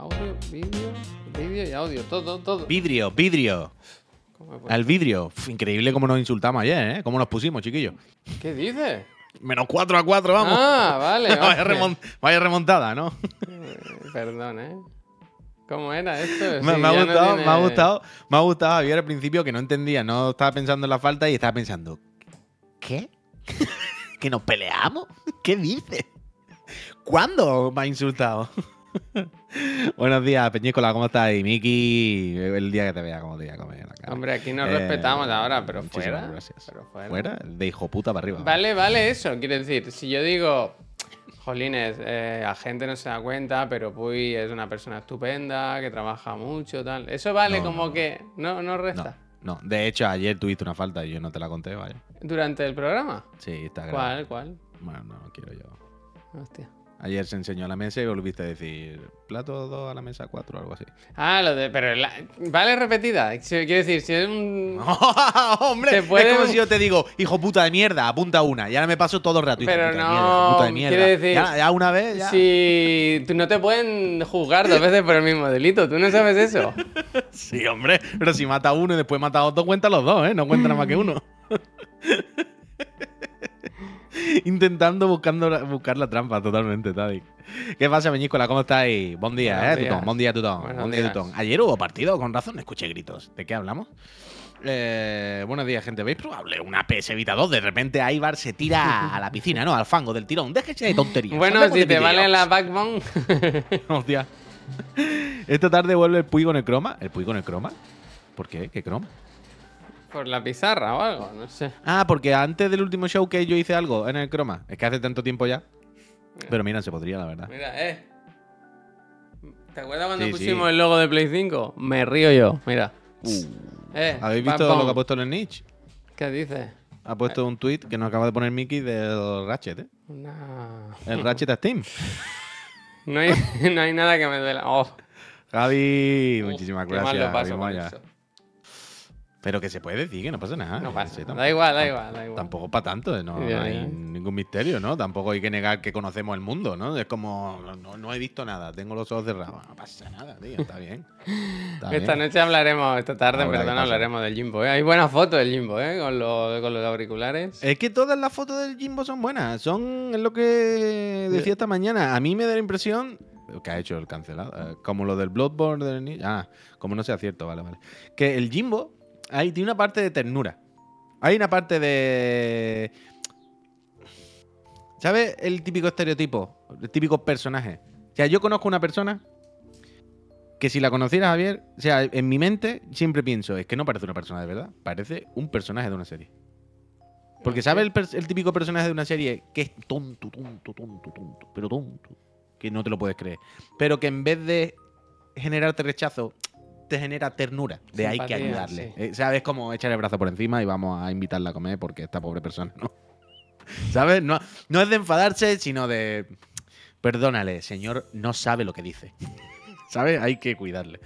Audio, vídeo, vídeo y audio, todo, todo. Vidrio, vidrio. Al vidrio. Increíble cómo nos insultamos ayer, ¿eh? Cómo nos pusimos, chiquillos. ¿Qué dices? Menos 4 a 4, vamos. Ah, vale. vaya, remontada, ¿no? Perdón, ¿eh? ¿Cómo era esto? me, Sí, me ha no gustado, me ha gustado, me ha gustado Javier al principio que no entendía, no estaba pensando en la falta y estaba pensando, ¿qué? ¿Que nos peleamos? ¿Qué dices? ¿Cuándo me ha insultado? Buenos días, Peñícola, ¿cómo estás? Y Miki, el día que te vea, ¿cómo te voy a comer? la cara? Hombre, aquí nos Eh, respetamos ahora, pero fuera. gracias. Pero fuera. De hijo puta para arriba. Vale, vale, eso. Quiero decir, si yo digo, jolines, eh, la gente no se da cuenta, pero Puy es una persona estupenda, que trabaja mucho, tal. Eso vale No, como no, que no, no resta. no. De hecho, ayer tuviste una falta y yo no te la conté, vaya. Durante el programa. Sí, está grabado. ¿Cuál? ¿Cuál? Bueno, no quiero yo. Hostia. Ayer se enseñó a la mesa y volviste a decir plato 2 a la mesa 4 o algo así. Ah, lo de. Pero la- vale repetida. Quiero decir, si es un. ¡Hombre! Se puede- Es como si yo te digo, hijo puta de mierda, apunta una. Y ahora me paso todo el rato. Hijo Pero puta de no, mierda, hijo puta de mierda. quiere decir- Ya, ya una vez, ya. Si tú no te pueden juzgar dos veces por el mismo delito, ¿tú no sabes eso? Sí, hombre. Pero si mata uno y después mata a otro, cuenta los dos, ¿eh? No cuenta nada más que uno. Intentando buscando buscar la trampa totalmente, Tadi. ¿Qué pasa, Peñíscola? ¿Cómo estáis? Buen día, Buenos ¿eh. Tutón? Buen día, Tutón. Buenos Buen día, días. Tutón. Ayer hubo partido, con razón escuché gritos. ¿De qué hablamos? Eh, buenos días, gente. ¿Veis probable una PS Vita 2? De repente Aibar se tira a la piscina, ¿no? Al fango del tirón. Déjese de tonterías. Bueno, si te vale la backbone. Hostia. Esta tarde vuelve el Puy con el croma. ¿El Puy con el croma? ¿Por qué? ¿Qué croma? Por la pizarra o algo, no sé. Ah, porque antes del último show que yo hice algo en el croma. Es que hace tanto tiempo ya. Pero mira, se podría, la verdad. Mira, eh. ¿Te acuerdas cuando Sí, pusimos sí. el logo de Play 5? Me río yo, mira. Eh, Uh. ¿Habéis pam, visto pam. lo que ha puesto en el niche? ¿Qué dices? Ha puesto un tweet que nos acaba de poner Mickey del Ratchet, ¿eh? Una- El Ratchet a Steam. No hay, no hay nada que me duela. Oh, Javi, uf, muchísimas gracias. lo paso Javi. Pero que se puede decir, que no pasa nada. No pasa Sí, tampoco- Da igual, da igual, da igual. Tampoco para tanto, ¿eh? no, hay ningún misterio, ¿no? Tampoco hay que negar que conocemos el mundo, ¿no? Es como, no, no he visto nada, tengo los ojos cerrados. No pasa nada, tío, está bien. Está Esta bien. noche hablaremos, esta tarde, Ahora, ¿qué perdón, hablaremos del Jimbo. ¿eh? Hay buenas fotos del Jimbo, ¿eh? Con, los- con los auriculares. Es que todas las fotos del Jimbo son buenas. Son es lo que decía esta mañana. A mí me da la impresión que ha hecho el cancelado. eh, como lo del Bloodborne del Ah, como no sea cierto, vale, vale. Que el Jimbo ahí tiene una parte de ternura. Hay una parte de. ¿Sabes el típico estereotipo? El típico personaje. O sea, yo conozco una persona que si la conociera Javier, o sea, en mi mente siempre pienso, es que no parece una persona de verdad, parece un personaje de una serie. Porque ¿sabes el, el típico personaje de una serie que es tonto, tonto, tonto, tonto, pero tonto? Que no te lo puedes creer. Pero que en vez de generarte rechazo, te genera ternura. De hay que ayudarle. sí. Eh, ¿Sabes? Como echar el brazo por encima y vamos a invitarla a comer porque esta pobre persona no. ¿Sabes? No, no es de enfadarse, sino de. Perdónale, señor, no sabe lo que dice. ¿Sabes? Hay que cuidarle.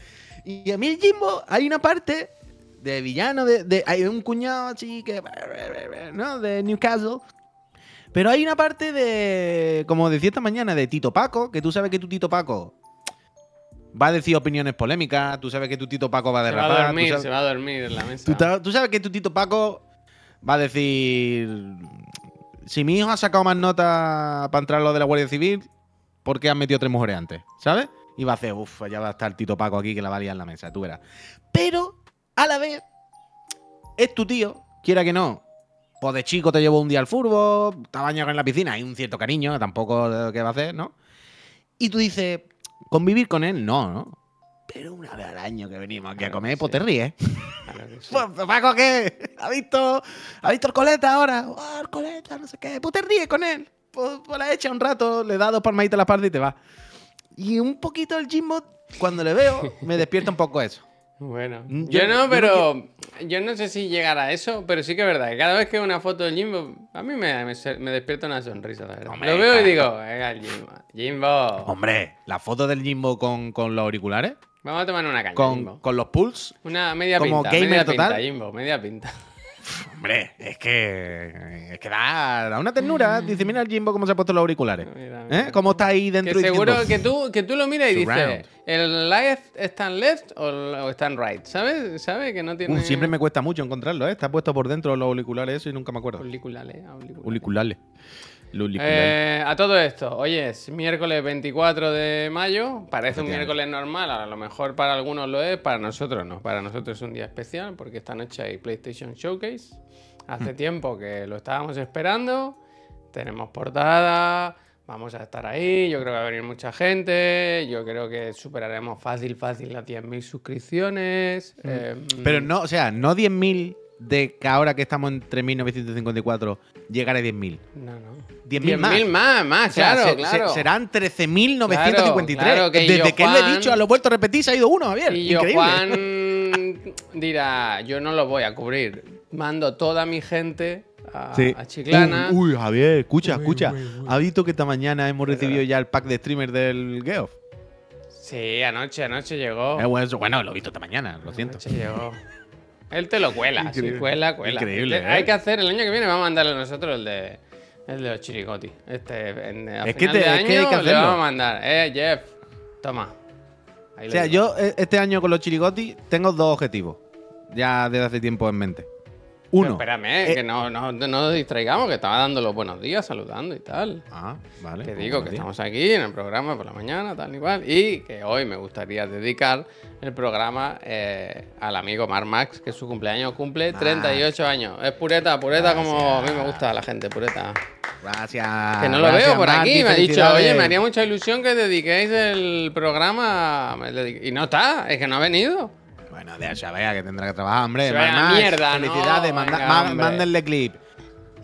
Y a mí el Jimbo, hay una parte de villano, de, de- hay un cuñado así que, ¿no? De Newcastle. Pero hay una parte de, como decía esta mañana, de Tito Paco, que tú sabes que tu Tito Paco va a decir opiniones polémicas, tú sabes que tu Tito Paco va a Se va derrapar. a dormir, sabes- se va a dormir en la mesa. Tú, sabes que tu Tito Paco va a decir. Si mi hijo ha sacado más notas para entrar a lo de la Guardia Civil, ¿por qué han metido tres mujeres antes? ¿Sabes? Y va a hacer, uff, ya va a estar Tito Paco aquí que la va a liar en la mesa, tú verás. Pero, a la vez, es tu tío, quiera que no. Pues de chico te llevó un día al furbo, te bañado en la piscina, hay un cierto cariño, tampoco qué va a hacer, ¿no? Y tú dices, convivir con él, no, ¿no? Pero una vez al año que venimos aquí a Claro comer, que pues sí. te ríes. Claro que sí. Pues, Paco, ¿qué? ¿Ha visto, ¿Ha visto el coleta ahora? Oh, el coleta, no sé qué. Pues te ríes con él. Pues, pues la echa un rato, le da dos palmaditas a la espalda y te va. Y un poquito el Jimbo, cuando le veo, me despierta un poco eso. Bueno, Mm, yo, no, pero yo no sé si llegará a eso, pero sí que es verdad que cada vez que veo una foto del Jimbo, a mí me, me, despierta una sonrisa, la verdad. Hombre, Lo veo y digo, venga, el Jimbo, Jimbo, Hombre, la foto del Jimbo con, con los auriculares, vamos a tomar una caña, con, Jimbo. con los pulls. Una media como pinta, gamer media total. pinta, Jimbo, media pinta. Hombre, es que. Es que da, da una ternura. Dice, mira el Jimbo cómo se ha puesto los auriculares. Mira, ¿Eh? ¿Cómo está ahí Que dentro seguro diciendo, que tú, que tú lo miras y dices, ¿el left está en left o, o está en right? ¿Sabes? ¿Sabes? Que no tiene... "Uh, siempre me cuesta mucho encontrarlo, ¿eh? Está puesto por dentro los auriculares eso y nunca me acuerdo. Auriculares, auriculares. Eh, a todo esto, oye, es miércoles 24 de mayo, parece un miércoles normal, a lo mejor para algunos lo es, para nosotros no, para nosotros es un día especial porque esta noche hay PlayStation Showcase, hace Hmm. tiempo que lo estábamos esperando, tenemos portada, vamos a estar ahí, yo creo que va a venir mucha gente, yo creo que superaremos fácil, fácil las 10.000 suscripciones. eh, Pero no, o sea, no 10.000 de que ahora que estamos en 3.954 llegar a 10.000. no, no. 10.000 más. 10.000 más, más, O sea, claro, se- se- claro. serán 13.953. Claro, claro, que Desde yo, que le he Juan- dicho, a lo vuelto a repetir, se ha ido uno, Javier. Y yo, Increíble. Juan dirá, yo no lo voy a cubrir. Mando toda mi gente a, Sí. a Chiclana. Uy, uy, Javier, escucha, escucha. ¿Ha visto que esta mañana hemos recibido ya el pack de streamers del Geoff? Sí, anoche, anoche llegó. Eh, bueno, eso- bueno, lo he visto esta mañana, lo siento. Anoche llegó. Él te lo cuela, sí, cuela, cuela. Increíble, Este- ¿eh? Hay que hacer, el año que viene vamos a mandarle nosotros el de, el de los chirigoti. Este, en, a Es que te- de es que hay año que le hacerlo. vamos a mandar. Eh, Jeff, toma. Ahí O sea, yo eh, este año con los chirigoti tengo dos objetivos. Ya desde hace tiempo en mente. Pero Uno. espérame, eh, que no, no, no nos distraigamos, que estaba dando los buenos días, saludando y tal. Ah, vale. Que pues digo que días. estamos aquí en el programa por la mañana, tal y cual. Y que hoy me gustaría dedicar el programa eh, al amigo Mar Max, que su cumpleaños cumple 38 años. Es pureta, pureta como a mí me gusta la gente, pureta. Gracias. Que no lo gracias, veo por aquí. Me ha dicho, oye, me haría mucha ilusión que dediquéis el programa. Y no está, es que no ha venido. Bueno, de ya vea que tendrá que trabajar, hombre. Se vaya Mar Max, mierda, ¿no? Felicidades, manda- Venga, ma- hombre. mándenle clip.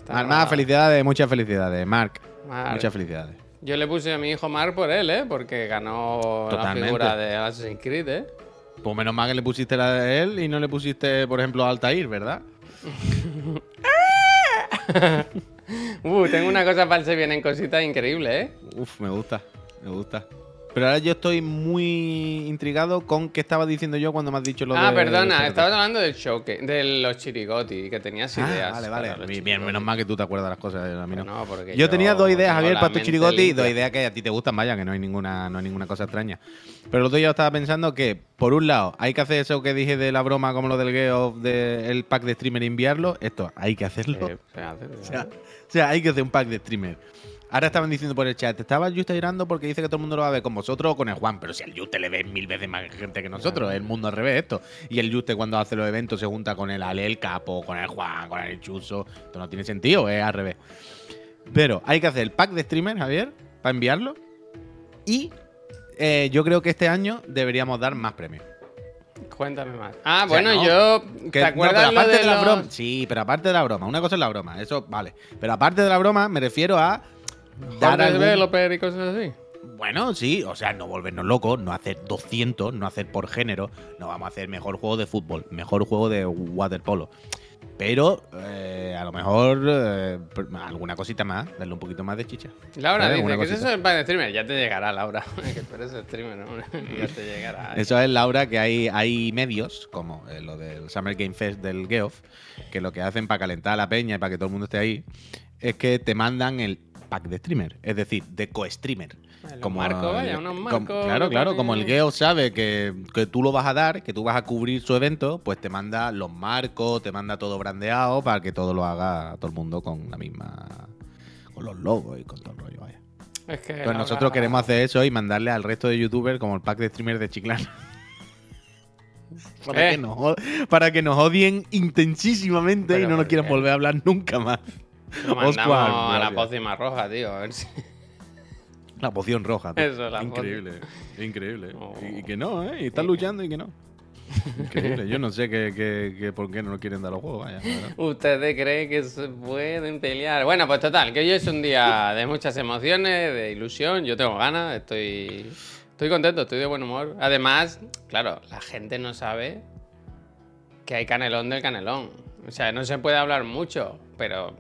Mar. Max, felicidades, muchas felicidades. Marc, Marc. muchas felicidades. Yo le puse a mi hijo Mar por él, ¿eh? Porque ganó Totalmente. la figura de Assassin's Creed, ¿eh? Pues menos mal que le pusiste la de él y no le pusiste, por ejemplo, a Altair, ¿verdad? Uh, tengo una cosa para el se vienen cositas increíbles, ¿eh? Uf, me gusta, me gusta. Pero ahora yo estoy muy intrigado con qué estaba diciendo yo cuando me has dicho lo de. Ah, perdona, estabas hablando del show, que- de los chirigoti, que tenías Ah, ideas. vale, vale. Bien, menos mal que tú te acuerdas de las cosas, a mí no. No, porque yo, tenía dos ideas, Javier, para tu mente chirigoti y dos ideas que a ti te gustan, vaya, que no hay ninguna, no hay ninguna cosa extraña. Pero los dos yo estaba pensando que, por un lado, hay que hacer eso que dije de la broma, como lo del Geo, del pack de streamer e enviarlo. Esto, hay que hacerlo. Eh, espérate, O sea, o sea, hay que hacer un pack de streamer. Ahora estaban diciendo por el chat, te estaba Juste llorando porque dice que todo el mundo lo va a ver con vosotros o con el Juan, pero si al Juste le ve mil veces más gente que nosotros, es el mundo al revés esto. Y el Juste cuando hace los eventos se junta con el Ale, el Capo, con el Juan, con el Chuso. Esto no tiene sentido, es al revés. Pero hay que hacer el pack de streamer, Javier, para enviarlo. Y eh, yo creo que este año deberíamos dar más premios. Cuéntame más. Ah, O sea, bueno, no, yo. Que- ¿Te no, acuerdas pero aparte lo de, la los- broma. Sí, pero aparte de la broma. Una cosa es la broma, eso vale. Pero aparte de la broma, me refiero a dar algún- Developer y cosas así. Bueno, sí, o sea, no volvernos locos, no hacer 200, no hacer por género, no vamos a hacer mejor juego de fútbol, mejor juego de waterpolo. Pero eh, a lo mejor eh, alguna cosita más, darle un poquito más de chicha. Laura ¿Sabes? dice, Alguna ¿qué es cosita. eso pan de streamer? Ya te llegará, Laura. que tú eres streamer, ¿no? ya te llegará. Eso es, Laura, que hay, hay medios, como eh, lo del Summer Game Fest del Geoff, que lo que hacen para calentar a la peña y para que todo el mundo esté ahí, es que te mandan el pack de streamer, es decir, de co-streamer. Los marcos, vaya, unos marcos Claro, claro, como el Geoff sabe que, que tú lo vas a dar, que tú vas a cubrir su evento, pues te manda los marcos, te manda todo brandeado para que todo lo haga todo el mundo con la misma. con los logos y con todo el rollo, vaya. Es que Pues nosotros queremos hacer eso y mandarle al resto de youtubers como el pack de streamers de Chiclana. para, Eh. que nos, para que nos odien intensísimamente y no nos ¿por quieran qué? volver a hablar nunca más. Lo mandamos Oscar, a la gracias. pócima roja, tío. A ver si. La poción roja. tío. Eso, la increíble, increíble. Oh. Y, que no, ¿eh? Y están luchando y que no. Increíble. Yo no sé que, que- que por qué no nos quieren dar los juegos, vaya. ¿Ustedes creen que se pueden pelear? Bueno, pues total, que hoy es un día de muchas emociones, de ilusión. Yo tengo ganas, estoy, estoy contento, estoy de buen humor. Además, claro, la gente no sabe que hay canelón del canelón. O sea, no se puede hablar mucho, pero.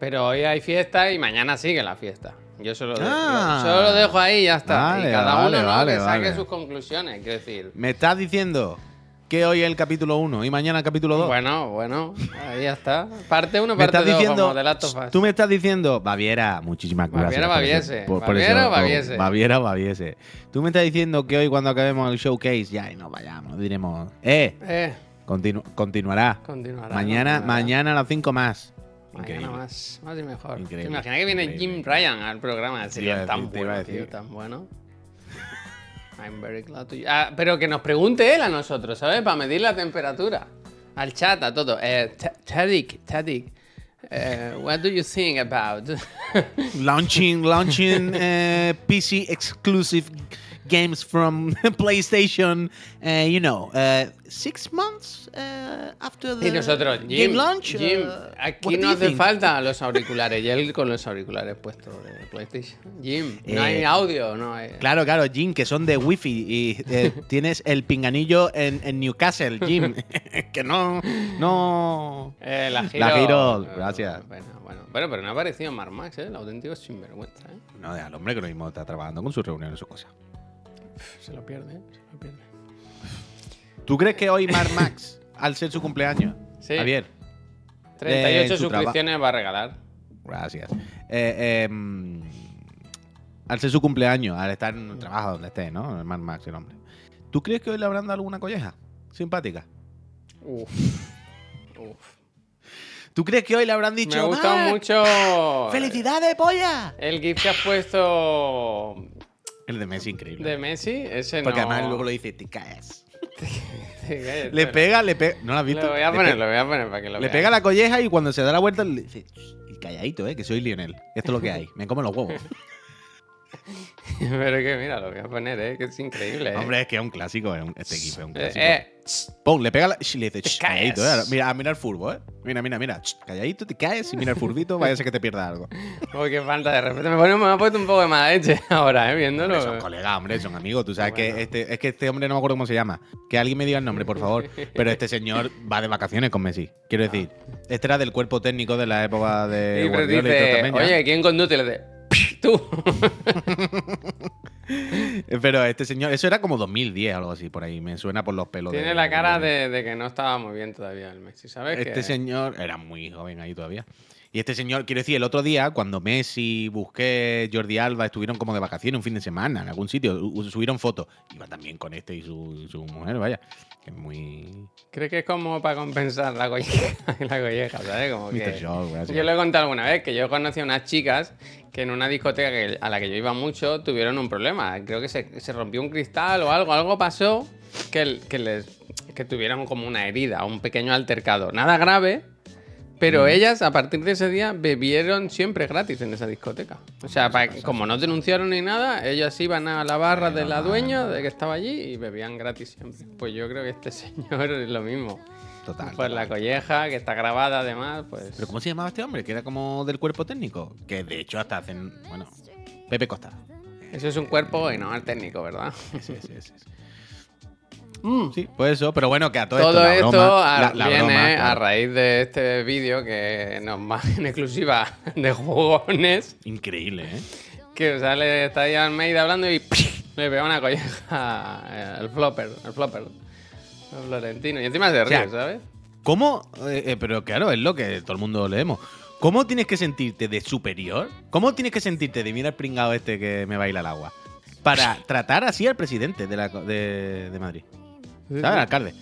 Pero hoy hay fiesta y mañana sigue la fiesta. Yo solo, Ah. solo lo dejo ahí y ya está. Vale, y cada vale, uno ¿no? vale, que saque sus conclusiones. Quiero decir, Me estás diciendo que hoy es el capítulo 1 y mañana el capítulo 2. Bueno, bueno, ahí ya está. Parte 1, me parte estás 2, diciendo, como de tú me estás diciendo, Baviera, muchísimas gracias. Baviera, Baviese. por- por Baviera, eso, Baviese. Baviera, Baviese. Tú me estás diciendo que hoy cuando acabemos el showcase ya y nos vayamos, diremos, eh, Eh, continu- continuará. continuará. Mañana, continuará. mañana a las 5 más. Mañana Increíble. más, más y mejor. ¿Te Increíble, imaginas que viene increíble. Jim Ryan al programa? Sería tan te bueno, tío, tan bueno. I'm very glad to Ah, pero que nos pregunte él a nosotros, ¿sabes? Para medir la temperatura. Al chat, a todo. Eh, Ta- Tadic, Tadic, eh, what do you think about? Launching, launching eh, PC exclusive games from PlayStation, eh, you know, eh, six months eh, after the y nosotros, Jim, game launch. Jim, aquí no hace think? falta los auriculares. Y él con los auriculares puestos de PlayStation. Jim, no hay audio, no hay... Claro, claro, Jim, que son de wifi y eh, tienes el pinganillo en, en Newcastle, Jim. que no, no. Eh, la giro. La Giro, gracias. Bueno, bueno. Bueno, pero no ha aparecido Mark Max, ¿eh? El auténtico sinvergüenza, ¿eh? No, al hombre que lo mismo está trabajando con sus reuniones y sus cosas. Se lo pierde, ¿eh? Se lo pierde. ¿Tú crees que hoy Mark Max, al ser su cumpleaños, Sí. Javier, 38 en su suscripciones va a regalar. Gracias. Eh, em, al ser su cumpleaños, al estar en un trabajo donde esté, ¿no? El Mad Max, el hombre. ¿Tú crees que hoy le habrán dado alguna colleja? Simpática. Uf. Uf. ¿Tú crees que hoy le habrán dicho. Me ha gustado "Mark, mucho. ¡Felicidades, polla! El GIF que has puesto El de Messi, increíble. de Messi, ese Porque no. además luego lo dice, te caes. Le Le pega, le pega. ¿No lo has visto? Lo voy a poner, lo voy a poner para que lo Le pega la colleja y cuando se da la vuelta le dice, "Shh, y calladito, eh, que soy Lionel. Esto es lo que hay. Me como los huevos. Pero que mira, lo voy a poner, ¿eh? Que es increíble. ¿eh? Hombre, es que es un clásico, es un- este equipo es un Eh, clásico. eh, Pum, le pega la. shh, le dice, calladito, eh. Mira, mira el furbo, eh. Mira, mira, mira. shh, calladito, te caes y mira el furbito, vaya a ser que te pierdas algo. Uy, qué falta de respeto. Me, pone- me ha puesto un poco de mala leche ahora, ¿eh? Viéndolo. Hombre, son colegas, hombre, son amigos. Tú sabes Bueno. que este, es que este hombre no me acuerdo cómo se llama. Que alguien me diga el nombre, por favor. Pero este señor va de vacaciones con Messi. Quiero decir, este era del cuerpo técnico de la época de Y pero y también, ya. oye, ¿quién conduce? Y le dice, tú. Pero este señor, eso era como 2010 o algo así, por ahí. Me suena por los pelos. Tiene de- la cara de- que no estaba muy bien todavía el Messi, ¿sabes? Este Que- señor era muy joven ahí todavía. Y este señor, quiero decir, el otro día, cuando Messi, Busqué, Jordi Alba estuvieron como de vacaciones un fin de semana en algún sitio, subieron fotos. Iba también con este y su, su mujer, vaya. Que es muy. ¿Crees que es como para compensar la colleja? la colleja, ¿sabes? Como que... Yo lo he contado alguna vez, que yo conocí a unas chicas que en una discoteca que- a la que yo iba mucho tuvieron un problema. Creo que se, se rompió un cristal o algo, algo pasó que, que les que tuvieron como una herida, un pequeño altercado. Nada grave, pero ellas a partir de ese día bebieron siempre gratis en esa discoteca. O sea, como no denunciaron ni nada, ellas iban a la barra de la dueña de que estaba allí y bebían gratis siempre. Pues yo creo que este señor es lo mismo. Total. Pues la colleja, que está grabada además, pues... ¿Pero cómo se llamaba este hombre? Que era como del cuerpo técnico. Que de hecho hasta hacen. Bueno, Pepe Costa. Eso es un cuerpo y no el técnico, ¿verdad? Ese, ese. Sí, pues eso, pero bueno, que a todo, Mm. Todo esto. esto, la broma, a- la- la viene broma, a raíz de este vídeo que nos va en exclusiva de jugones, Increíble, ¿eh? que sale, está ahí Almeida hablando y le pega una colleja el flopper, el flopper, el florentino. Y encima se ríe, sea, ¿sabes? ¿Cómo? eh, eh, pero claro, es lo que todo el mundo leemos. ¿Cómo tienes que sentirte de superior? ¿Cómo tienes que sentirte de mira el pringado este que me baila el agua? Para tratar así al presidente de, la, co- de, de Madrid. ¿Sabes? Al alcalde.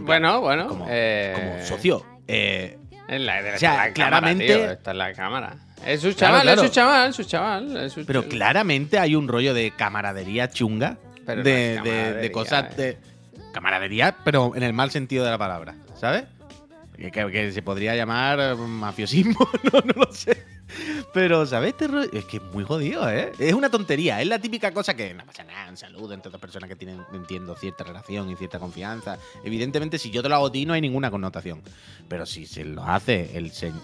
Bueno, bueno. Como, eh, como socio. eh, En la, de O sea, la cámara, claramente- tío, está en la cámara. Es su Claro, chaval, claro. es su chaval, es su chaval. es su pero claramente hay un rollo de camaradería chunga. Pero no de, es de- de camaradería, cosas eh. de. Camaradería, pero en el mal sentido de la palabra. ¿Sabes? Que, que- que se podría llamar mafiosismo, no, no lo sé. Pero, ¿sabes? Este es que es muy jodido, ¿eh? Es una tontería. Es la típica cosa que no pasa nada, un saludo entre dos personas que tienen, entiendo, cierta relación y cierta confianza. Evidentemente, si yo te lo hago a ti, no hay ninguna connotación. Pero si se lo hace el señor.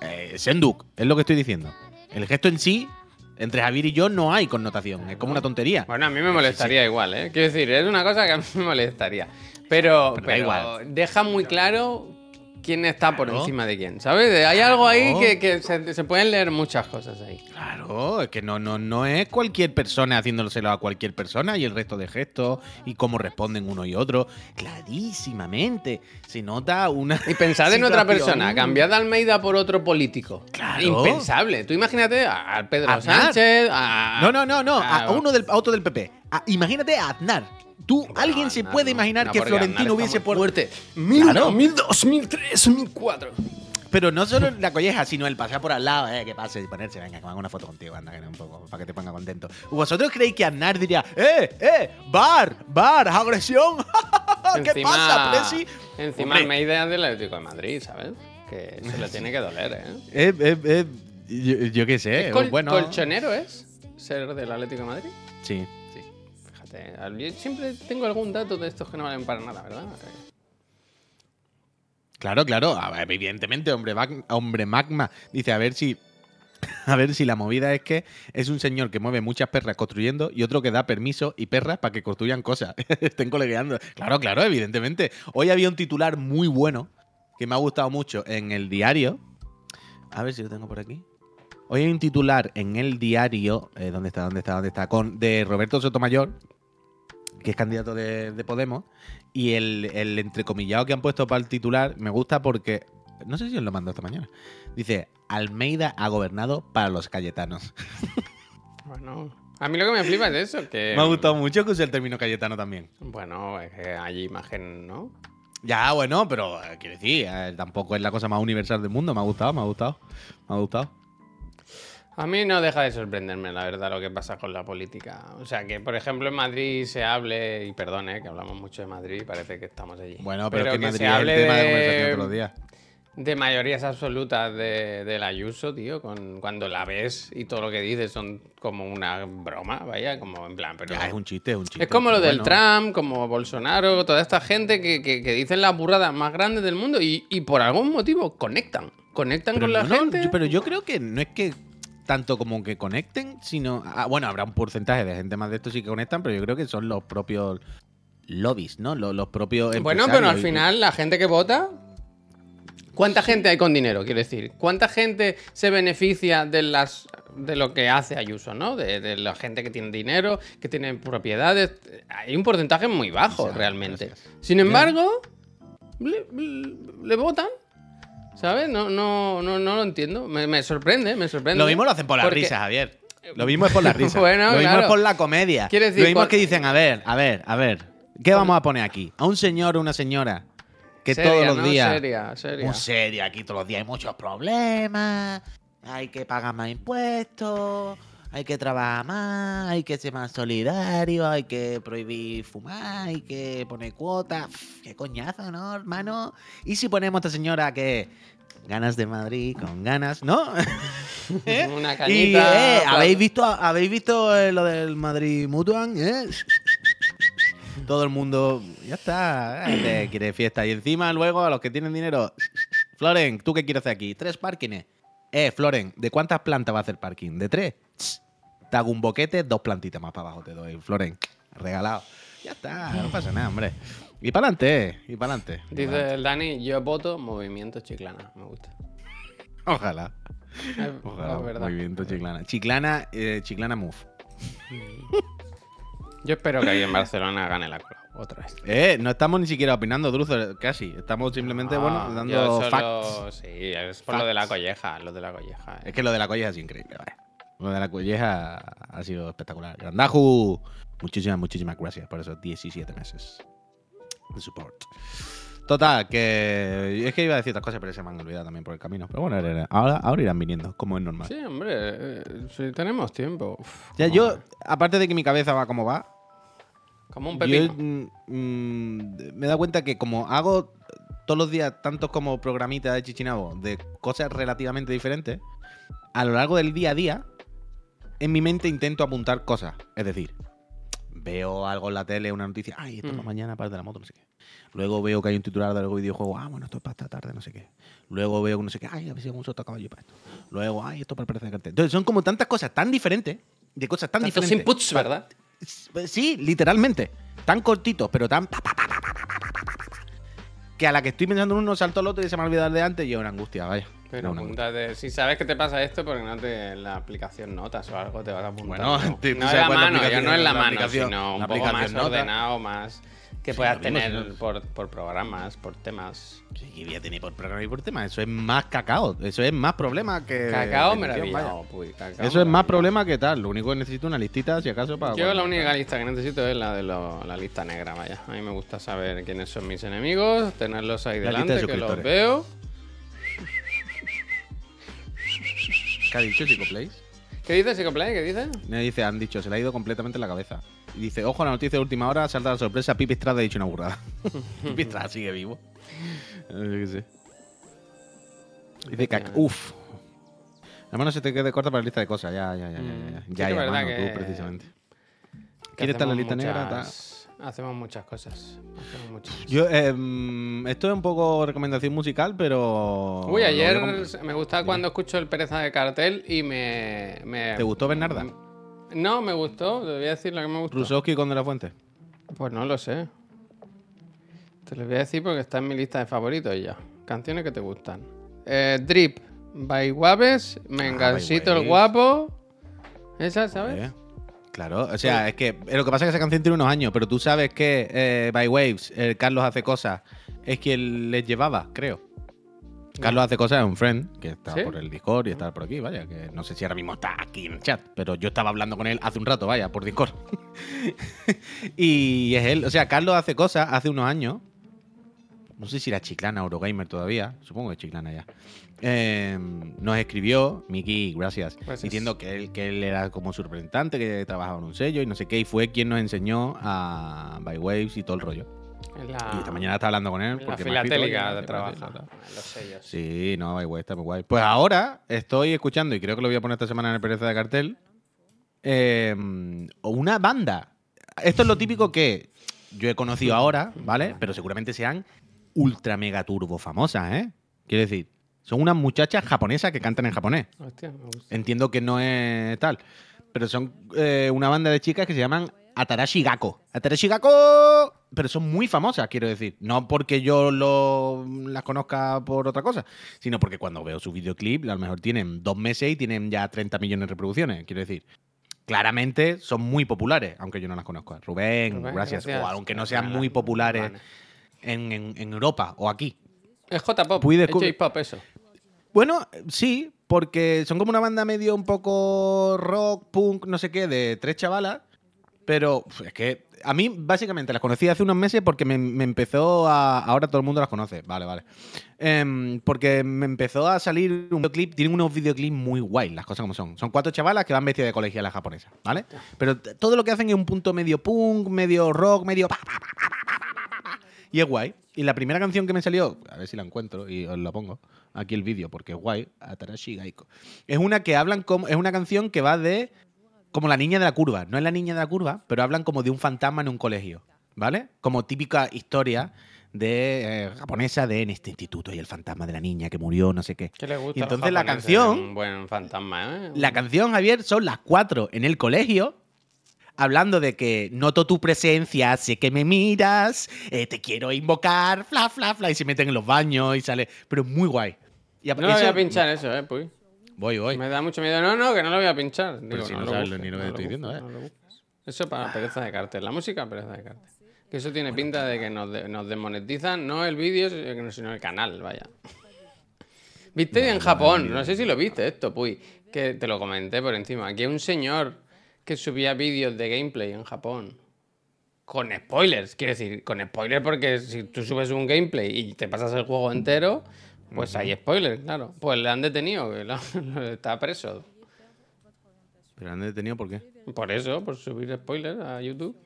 Eh, Senduk, es lo que estoy diciendo. El gesto en sí, entre Javier y yo, no hay connotación. Es como una tontería. Bueno, a mí me molestaría igual, ¿eh? Quiero decir, es una cosa que a mí me molestaría. Pero, Pero pero igual. deja muy claro quién está por Claro. encima de quién, ¿sabes? Hay algo ahí que, que se, se pueden leer muchas cosas ahí. Claro, es que no, no, no es cualquier persona haciéndoselo a cualquier persona y el resto de gestos y cómo responden uno y otro. Clarísimamente. Se nota una. Y pensad en otra persona, cambiad a Almeida por otro político. Claro. Impensable. Tú imagínate a Pedro Aznar. Sánchez, a... No, no, no, no. A, a- a uno del, a otro del PP. A- imagínate a Aznar. Tú, alguien se Aznar puede no. imaginar No, que Florentino hubiese por. fuerte. Claro. 2002, 2003, 2004. Pero no solo la colleja, sino el pasar por al lado, eh, que pase y ponerse, venga, que me haga una foto contigo, anda, que no, un poco, para que te ponga contento. ¿Vosotros creéis que Aznar diría, eh, eh, bar, bar, agresión? ¿Qué pasa, Presi? Encima Hombre. Almeida es del Atlético de Madrid, ¿sabes? Que se le tiene que doler, ¿eh? Eh, eh, eh, yo, yo qué sé, ¿Es col- bueno. ¿Colchonero es ser del Atlético de Madrid? Sí, Fíjate, al- yo siempre tengo algún dato de estos que no valen para nada, ¿verdad? Claro, claro. Evidentemente, hombre, hombre magma. Dice, a ver si. A ver si la movida es que es un señor que mueve muchas perras construyendo y otro que da permiso y perras para que construyan cosas. Estén colegueando. Claro, claro, evidentemente. Hoy había un titular muy bueno que me ha gustado mucho en el diario. A ver si lo tengo por aquí. Hoy hay un titular en el diario. eh, ¿Dónde está? ¿Dónde está? ¿Dónde está? Con, de Roberto Sotomayor, que es candidato de, de Podemos. Y el, el entrecomillado que han puesto para el titular me gusta porque. No sé si os lo mandó esta mañana. Dice: Almeida ha gobernado para los cayetanos. Bueno, a mí lo que me flipa es eso, que... me ha gustado mucho que use el término cayetano también. Bueno, es que hay imagen, ¿no? Ya, bueno, pero eh, quiero decir, eh, tampoco es la cosa más universal del mundo. Me ha gustado, me ha gustado. Me ha gustado. A mí no deja de sorprenderme, la verdad, lo que pasa con la política. O sea, que por ejemplo en Madrid se hable, y perdone, que hablamos mucho de Madrid, parece que estamos allí. Bueno, pero, que, que Madrid se es el hable tema de, de, conversación todos los días. de mayorías absolutas de, del Ayuso, tío, con, cuando la ves y todo lo que dices son como una broma, vaya, como en plan, pero... Ya, es un chiste, es un chiste. Es como lo del Bueno, Trump, como Bolsonaro, toda esta gente que, que- que dicen las burradas más grandes del mundo y, y por algún motivo conectan. Conectan Pero con la gente. pero yo creo que no es que tanto como que conecten, sino. ah, bueno, habrá un porcentaje de gente más de estos sí que conectan, pero yo creo que son los propios lobbies, ¿no? Los, los propios. Bueno, pero al y- final la gente que vota. ¿Cuánta gente hay con dinero? Quiero decir, ¿cuánta gente se beneficia de las de lo que hace Ayuso, ¿no? De, de la gente que tiene dinero, que tiene propiedades. Hay un porcentaje muy bajo realmente. gracias. Sin embargo, le, le- le votan. ¿Sabes? No, no, no, no lo entiendo. Me, me sorprende, me sorprende. Lo mismo lo hacen por la Porque- risa, Javier. Lo mismo es por la risa. Bueno, lo mismo claro. es por la comedia. Decir, lo mismo cuan- es que dicen, a ver, a ver, a ver. ¿Qué vamos a poner aquí? A un señor o una señora que Seria, todos los ¿no? días. Seria, seria. Muy serio, aquí todos los días hay muchos problemas, hay que pagar más impuestos, hay que trabajar más, hay que ser más solidario, hay que prohibir fumar, hay que poner cuotas. Qué coñazo, ¿no, hermano? ¿Y si ponemos a esta señora que ganas de Madrid con ganas, ¿no? ¿Eh? Una Y, cañita. eh. ¿habéis visto, ¿habéis visto eh, lo del Madrid Mutual? ¿Eh? Todo el mundo, ya está, quiere fiesta. Y encima luego a los que tienen dinero, Floren, ¿tú qué quieres hacer aquí? Tres parkings. Eh, Floren, ¿de cuántas plantas va a hacer parking? ¿De tres? Te hago un boquete, dos plantitas más para abajo te doy. Floren, regalado. Ya está, no pasa nada, hombre. Y para adelante, y para adelante. Dice el Dani, yo voto Movimiento Chiclana. Me gusta. Ojalá. Es, Ojalá. es verdad. Movimiento Chiclana. Chiclana, eh, Chiclana Move. Yo espero que ahí en Barcelona gane la cola. Otra vez. Eh, no estamos ni siquiera opinando, Druzo, casi. Estamos simplemente, bueno, Ah, dando yo solo- facts. Sí, es por lo de la colleja. Lo de la colleja. eh. Es que lo de la colleja es increíble, vaya. Lo de la colleja ha sido espectacular. Grandaju, muchísimas, muchísimas gracias por esos 17 meses de support. Total, que es que iba a decir otras cosas, pero se me han olvidado también por el camino. Pero bueno, ahora, ahora irán viniendo, como es normal. Sí, hombre. eh, si tenemos tiempo. Uf, como- yo, aparte de que mi cabeza va como va, Como un Yo pepino. mm, mm, me he dado cuenta que como hago todos los días tantos como programitas de Chichinabo de cosas relativamente diferentes, a lo largo del día a día, en mi mente intento apuntar cosas. Es decir, veo algo en la tele, una noticia, ay, esto es Mm. para mañana, para de la moto, no sé qué. Luego veo que hay un titular de algo videojuego, ah, bueno, esto es para esta tarde, no sé qué. Luego veo que no sé qué, ay, a ver si un soto caballo para esto. Luego, ay, esto para el precio de cartel. Entonces son como tantas cosas tan diferentes, de cosas tan Tantos diferentes. inputs, ¿verdad? Sí, literalmente. Tan cortitos, pero tan. Que a la que estoy pensando en uno salto al otro y se me ha olvidado de antes y es una angustia, vaya. Pero si sabes que te pasa esto, porque no te la aplicación notas o algo te vas a apuntar. Bueno, no, te, no, no en la mano, yo no en la, mano, sino un poco más ordenado, más que Sí, puedas mismo, tener no. por, por programas, por temas. Sí, que voy a tener por programa y por tema. Eso es más cacao. Eso es más problema que. Cacao maravillado, puy, cacao Eso es más problema que tal. Lo único que necesito es una listita, si acaso, para. Yo la única lista que necesito es la de lo- la lista negra, vaya. A mí me gusta saber quiénes son mis enemigos, tenerlos ahí La delante, de que los veo. ¿Qué ha dicho Psicoplays? ¿Qué dice Psicoplay? ¿Qué dice? Me dice, han dicho, se le ha ido completamente en la cabeza. Y dice, ojo, la noticia de última hora, salta la sorpresa, Pipi Estrada ha dicho una burrada. Pipi Estrada sigue vivo. Sé qué sé. Dice, cac, uff. La mano se te quede corta para la lista de cosas, ya, ya, ya, ya, Mm. ya. Sí Ya, ya, mano, que- tú, precisamente. ¿Quieres estar en la lista hacemos negra? muchas- Hacemos muchas cosas. Hacemos muchas. Yo, eh, mm, esto es un poco recomendación musical, pero. Uy, ayer me gustaba cuando escucho el pereza de cartel y me. me- ¿Te gustó Bernarda? No, me gustó. Te voy a decir lo que me gustó. Rusowski con De La Fuente. Pues no lo sé. Te lo voy a decir porque está en mi lista de favoritos ya. Canciones que te gustan. Eh, Drip, by Waves, Mengancito By el guapo. Esa, ¿sabes? Eh, Claro, o sea, es que eh, lo que pasa es que esa canción tiene unos años, pero tú sabes que eh, By Waves, el Carlos hace cosas, es quien les llevaba, creo. Carlos hace cosas es un friend que está ¿Sí? por el Discord y está por aquí, vaya, que no sé si ahora mismo está aquí en el chat, pero yo estaba hablando con él hace un rato, vaya, por Discord. y es él, o sea, Carlos hace cosas hace unos años. No sé si era Chiclana Eurogamer todavía, supongo que Chiclana ya. Eh, nos escribió, Miki, gracias, Gracias. diciendo que él, que él era como su representante, que trabajaba en un sello y no sé qué, y fue quien nos enseñó a By Waves y todo el rollo. La, Y esta mañana estaba hablando con él. la porque filatélica "Oye, de trabajo. gracias, tal". en Los sellos. Sí, no, Waves está muy guay. Pues ahora estoy escuchando, y creo que lo voy a poner esta semana en el Pereza de Cartel, eh, una banda. Esto es lo típico que yo he conocido ahora, ¿vale? Pero seguramente sean ultra mega turbo famosas, ¿eh? Quiero decir, son unas muchachas japonesas que cantan en japonés. Hostia, me gusta. Entiendo que no es tal. Pero son eh, una banda de chicas que se llaman Atarashi Gako. Atarashi Gako. Pero son muy famosas, quiero decir. No porque yo lo, las conozca por otra cosa, sino porque cuando veo su videoclip, a lo mejor tienen dos meses y tienen ya 30 millones de reproducciones. Quiero decir, claramente son muy populares, aunque yo no las conozco. Rubén, Rubén, gracias. gracias. O aunque no sean muy populares en, en- en Europa o aquí. Es J-pop. Es J-pop eso. Bueno, sí, porque son como una banda medio un poco rock, punk, no sé qué, de tres chavalas. Pero es que a mí básicamente las conocí hace unos meses porque me, empezó a... Ahora todo el mundo las conoce, vale, vale. Em, porque me empezó a salir un videoclip, tienen unos videoclips muy guay, las cosas como son. Son cuatro chavalas que van vestidas de colegialas japonesas, ¿vale? Pero todo lo que hacen es un punto medio punk, medio rock, medio... Y es guay. Y la primera canción que me salió, a ver si la encuentro y os la pongo aquí el vídeo porque es guay, Atarashi Gaiko. Es una que hablan como es una canción que va de como la niña de la curva, no es la niña de la curva, pero hablan como de un fantasma en un colegio, ¿vale? Como típica historia de eh, japonesa de en este instituto y el fantasma de la niña que murió, no sé qué. ¿Qué le gusta Y entonces la canción- Un buen fantasma, ¿eh? La canción, Javier, son las cuatro en el colegio, hablando de que noto tu presencia, sé que me miras, eh, te quiero invocar, fla, fla, fla, y se meten en los baños y sale. Pero es muy guay. Y No voy a pinchar eso, ¿eh? Pues. Voy, voy. Me da mucho miedo. No, no, que no lo voy a pinchar. Digo, si no lo sabes busques, ni lo que no estoy diciendo, ¿eh? no. Eso para pereza de cartel. La música, pereza de cartel. Que eso tiene pinta de que nos, de- nos desmonetizan, no el vídeo, sino el canal, vaya. ¿Viste en Japón? No sé si lo viste esto, Puy. Que te lo comenté por encima. Que un señor que subía vídeos de gameplay en Japón. Con spoilers, quiero decir, con spoilers porque si tú subes un gameplay y te pasas el juego entero, pues hay spoilers, claro. Pues le han detenido, que lo- está preso. Pero han detenido por qué. Por eso, por subir spoilers a YouTube.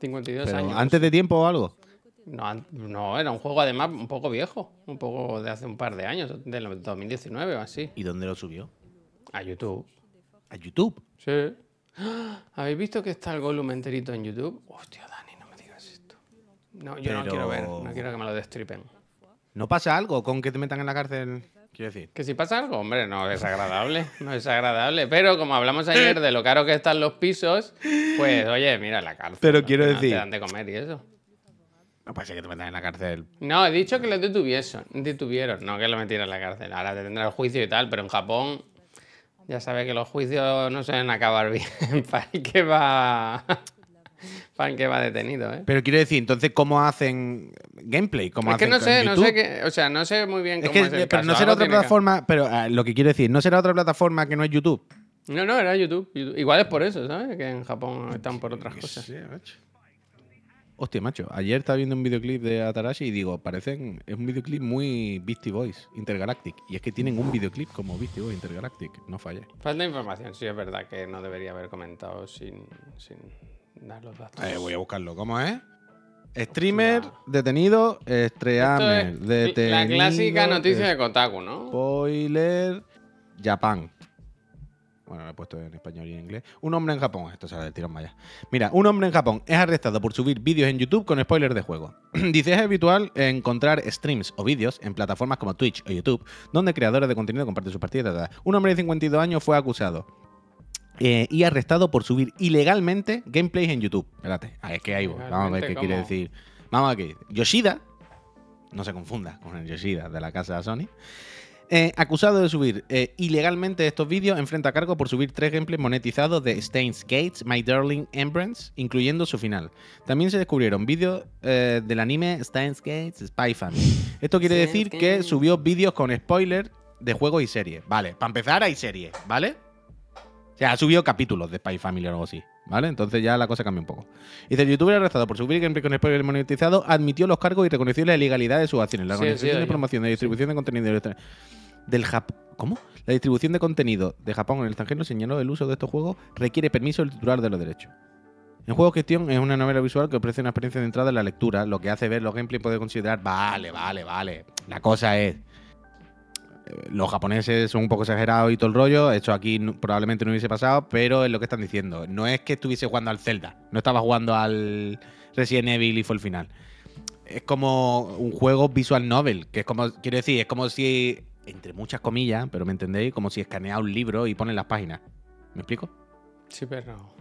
52 Pero años. antes de tiempo o algo. No, no, era un juego además un poco viejo. Un poco de hace un par de años, del 2019 o así. ¿Y dónde lo subió? A YouTube. A YouTube. Sí. ¡Ah! ¿Habéis visto que está el Gollum enterito en YouTube? Hostia, Dani, no me digas esto. No, yo no Pero- quiero ver, no quiero que me lo destripen. ¿No pasa algo con que te metan en la cárcel? Quiero decir. Que si pasa algo, hombre, no es agradable, no es agradable. Pero como hablamos ayer de lo caro que están los pisos, pues oye, mira, la cárcel. Pero quiero decir- Te dan de comer y eso. No puede ser que te metan en la cárcel. No, he dicho que lo detuviesen, detuvieron, no que lo metieran en la cárcel. Ahora tendrá el juicio y tal, pero en Japón ya sabe que los juicios no suelen acabar bien. para que va. para el que va detenido, ¿eh? Pero quiero decir, entonces, ¿cómo hacen gameplay? ¿Cómo Es que hacen no con sé, no YouTube? sé qué. O sea, no sé muy bien Es cómo que, es, el pero caso. no será otra que- plataforma, pero ah, lo que quiero decir, no será otra plataforma que no es YouTube. No, no, era YouTube. YouTube. Igual es por eso, ¿sabes? Que en Japón están por otras cosas. Hostia, macho, ayer estaba viendo un videoclip de Atarashi y digo, parecen, es un videoclip muy Beastie Boys, Intergalactic. Y es que tienen un videoclip como Beastie Boys, Intergalactic, no falla. Falta información, sí, es verdad que no debería haber comentado sin, sin dar los datos. Eh, voy a buscarlo, ¿cómo es? Streamer Hostia. detenido, streamer es detenido. la clásica noticia de Kotaku, ¿no? Spoiler, Japan. Bueno, lo he puesto en español y en inglés. Un hombre en Japón, esto sale del tirón vaya. Mira, un hombre en Japón es arrestado por subir vídeos en YouTube con spoilers de juego. Dice, es habitual encontrar streams o vídeos en plataformas como Twitch o YouTube, donde creadores de contenido comparten sus partidas. Un hombre de 52 años fue acusado eh, y arrestado por subir ilegalmente gameplays en YouTube. Espérate, ah, es que ahí voy. Vamos a ver qué quiere decir. Vamos aquí. Yoshida, no se confunda con el Yoshida de la casa de Sony, eh, acusado de subir eh, ilegalmente estos vídeos, enfrenta cargo por subir tres gameplays monetizados de Stains Gates, My Darling Embrace, incluyendo su final. También se descubrieron vídeos eh, del anime Stains Gates Spy Family. Esto quiere decir que subió vídeos con spoilers de juegos y series. Vale, para empezar hay series, ¿vale? O sea, ha subido capítulos de Spy Family o algo así, ¿vale? Entonces ya la cosa cambia un poco. Dice, el youtuber arrestado por subir gameplay con spoilers monetizados admitió los cargos y reconoció la ilegalidad de sus acciones. La organización sí, de promoción de distribución de contenido del- del Jap ¿Cómo? La distribución de contenido de Japón en el extranjero señaló el uso de estos juegos requiere permiso del titular de los derechos. El juego Cuestión es una novela visual que ofrece una experiencia de entrada en la lectura, lo que hace ver los gameplays puede considerar, vale, vale, vale. La cosa es, los japoneses son un poco exagerados y todo el rollo, esto aquí no- probablemente no hubiese pasado, pero es lo que están diciendo. No es que estuviese jugando al Zelda, no estaba jugando al Resident Evil y fue el final. Es como un juego visual novel, que es como, quiero decir, es como si, entre muchas comillas, pero me entendéis, como si escanea un libro y pone las páginas. ¿Me explico? Sí, pero.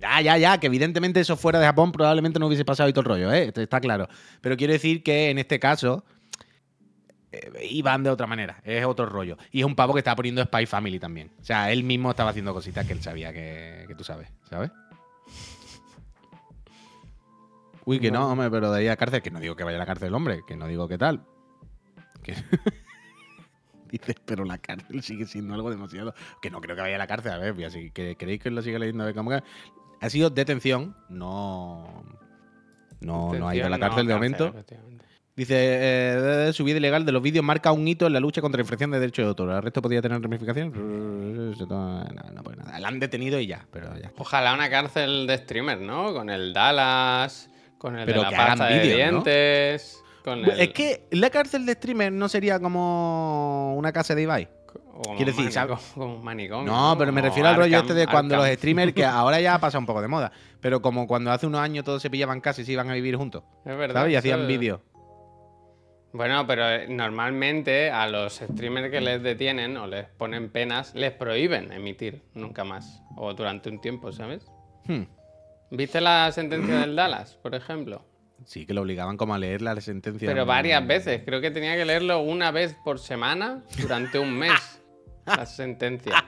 Ya, ya, ya, que evidentemente eso fuera de Japón probablemente no hubiese pasado y todo el rollo, ¿eh? Está claro. Pero quiero decir que en este caso eh, iban de otra manera, es otro rollo. Y es un pavo que estaba poniendo Spy Family también. O sea, él mismo estaba haciendo cositas que él sabía que, que tú sabes, ¿sabes? Uy, que no, hombre, pero de ahí a cárcel, que no digo que vaya a la cárcel el hombre, que no digo que tal. Que... Dices, pero la cárcel sigue siendo algo demasiado. Que no creo que vaya a la cárcel, a ver, así que queréis que lo siga leyendo a ver cómo que- Ha sido detención, no. No, no ha ido a la cárcel de momento. Dice, eh, su vida ilegal de los vídeos marca un hito en la lucha contra la infracción de derechos de autor. ¿El resto podría tener ramificaciones? No, no, pues nada. La han detenido y ya, pero ya. Ojalá una cárcel de streamer, ¿no? Con el Dallas, con el Pero de la pasta de dientes. Con el, Es que la cárcel de streamer no sería como una casa de Ibai. como quiero decir, manicomio, como un manicomio. No, pero me refiero al rollo Arkham- este de cuando los streamers, que ahora ya ha pasado un poco de moda, pero como cuando hace unos años todos se pillaban casi y se iban a vivir juntos, Es verdad. ¿sabes? Y hacían vídeos. Bueno, pero eh, normalmente a los streamers que les detienen o les ponen penas, les prohíben emitir nunca más. O durante un tiempo, ¿sabes? Hmm. ¿Viste la sentencia del Dallas, por ejemplo? Sí, que lo obligaban como a leer la sentencia. Pero varias veces. Creo que tenía que leerlo una vez por semana durante un mes. la sentencia.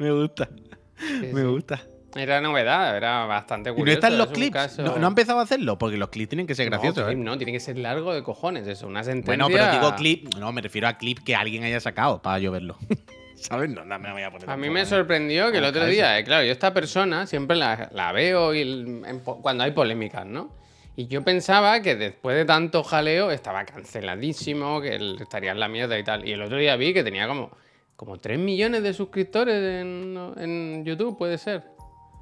Me gusta. Sí, Me sí. gusta. Era novedad, era bastante ¿Y curioso. no están los es clips? caso- ¿No, no ha empezado a hacerlo? Porque los clips tienen que ser No, graciosos, clip ¿eh? no, tiene que ser largo de cojones eso. Una sentencia. Bueno, pero digo clip. No, me refiero a clip que alguien haya sacado para yo verlo. ¿Sabes? No, no me voy a poner. A mí me sorprendió que el otro día, eh, claro, yo esta persona siempre la, la veo y el- en po- cuando hay polémicas, ¿no? Y yo pensaba que después de tanto jaleo estaba canceladísimo, que él estaría en la mierda y tal. Y el otro día vi que tenía como, como 3 millones de suscriptores en, en YouTube, puede ser.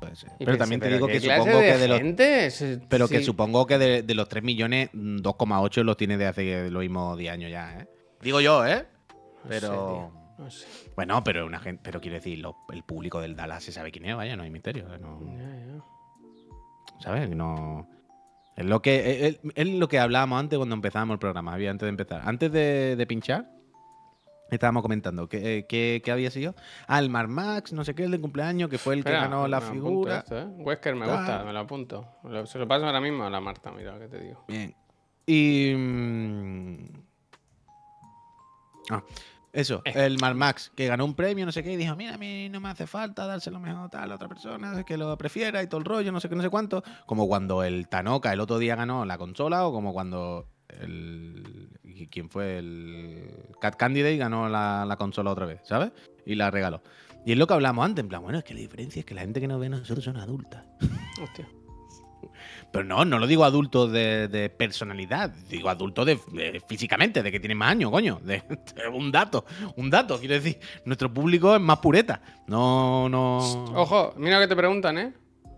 Puede ser. Y Pero pensé, también te ¿pero digo que supongo que de los. gente? Pero que supongo que de, de los 3 millones, mm, 2,8 los tiene de hace lo mismo 10 años ya, ¿eh? Digo yo, ¿eh? No sé, Pero. no sé. Bueno, pero una gente, pero quiero decir, lo- el público del Dallas se sabe quién es, vaya, no hay misterio. ¿eh? No. ¿Sabes? No. Es lo que, es, es lo que hablábamos antes cuando empezábamos el programa, había antes de empezar. Antes de, de pinchar, Estábamos comentando eh, que- que había sido. Ah, el Mar Max, no sé qué, el de cumpleaños, que fue el Espera, que ganó la me figura. esto, ¿eh? Wesker me gusta, me lo apunto. Se lo paso ahora mismo a la Marta, mira lo que te digo. Bien. Y. mm, Ah, eso, Eh. el Mar Max, que ganó un premio, no sé qué, y dijo: Mira, a mí no me hace falta dárselo mejor tal a otra persona, que lo prefiera y todo el rollo, no sé qué, no sé cuánto. Como cuando el Tanoka el otro día ganó la consola, o como cuando el. ¿y ¿Quién fue? El Cat Candidate ganó la, la consola otra vez, ¿sabes? Y la regaló. Y es lo que hablamos antes, en plan, bueno, es que la diferencia es que la gente que nos ve a nosotros son adultas. Hostia. Pero no, no lo digo adultos de, de personalidad, digo adultos de, de físicamente, de que tienen más años, coño. De, un dato, un dato, quiero decir. Nuestro público es más pureta. No, no. Ojo, mira que te preguntan, ¿eh?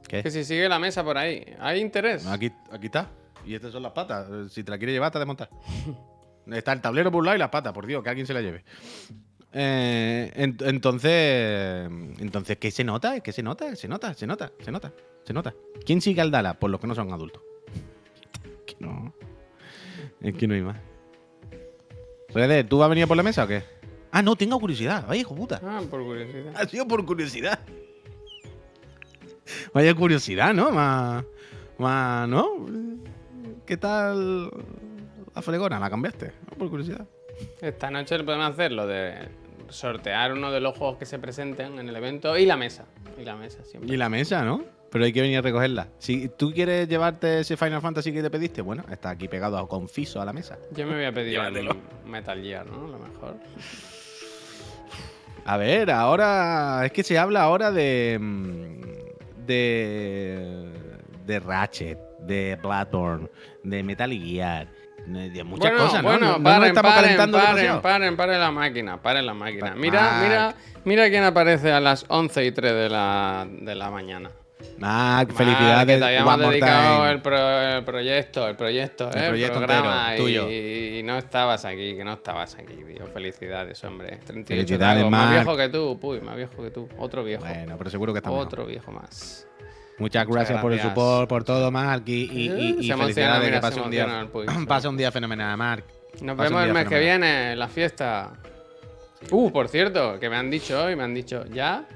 ¿Qué? Que si sigue la mesa por ahí. ¿Hay interés? Aquí, aquí está. Y estas son las patas. Si te la quieres llevar, te has de montar. Está el tablero por un lado y las patas, por Dios, que alguien se la lleve. Eh, ent- entonces, entonces, ¿qué se nota? Es que se nota, se nota, se nota, se nota, se nota. ¿Quién sigue al Dala? Por los que no son adultos. que no. Es que no hay más. Rede, ¿tú vas a venir por la mesa o qué? Ah, no, tengo curiosidad. Ay, hijo puta. Ah, por curiosidad. Ha sido por curiosidad. Vaya curiosidad, ¿no? Más. Más, ¿no? ¿Qué tal la fregona? ¿La cambiaste? Por curiosidad. Esta noche podemos hacer lo de sortear uno de los juegos que se presenten en el evento y la mesa. Y la mesa siempre. Y la mesa, ¿no? Pero hay que venir a recogerla. Si tú quieres llevarte ese Final Fantasy que te pediste, bueno, está aquí pegado a confiso a la mesa. Yo me voy a pedir Metal Gear, ¿no? A lo mejor. A ver, ahora. Es que se habla ahora de. mm, De. De Ratchet, de Bloodborne, de Metal Gear, de muchas bueno, cosas, ¿no? bueno, no, no paren, estamos paren, calentando paren, demasiado. paren, paren la máquina, paren la máquina. Mira, Marc. mira, mira quién aparece a las 11 y 3 de la, de la mañana. Mac, Marc, felicidades. que te habíamos dedicado el, pro- el proyecto, el proyecto, El ¿eh? proyecto programa entero, y, tuyo. y no estabas aquí, que no estabas aquí, tío. Felicidades, hombre. 38 Felicidades, tragos, más viejo que tú, puy, más viejo que tú. Otro viejo. Bueno, pero seguro que está mejor. Otro viejo más. Muchas gracias, por el support, por todo, Mark. Y, y, y- Se y emociona, felicidades, mira, que pase se un día, pase un día fenomenal, Mark. Nos Pasa vemos el mes que viene, en la fiesta. Uh, por cierto, que me han dicho hoy, me han dicho ya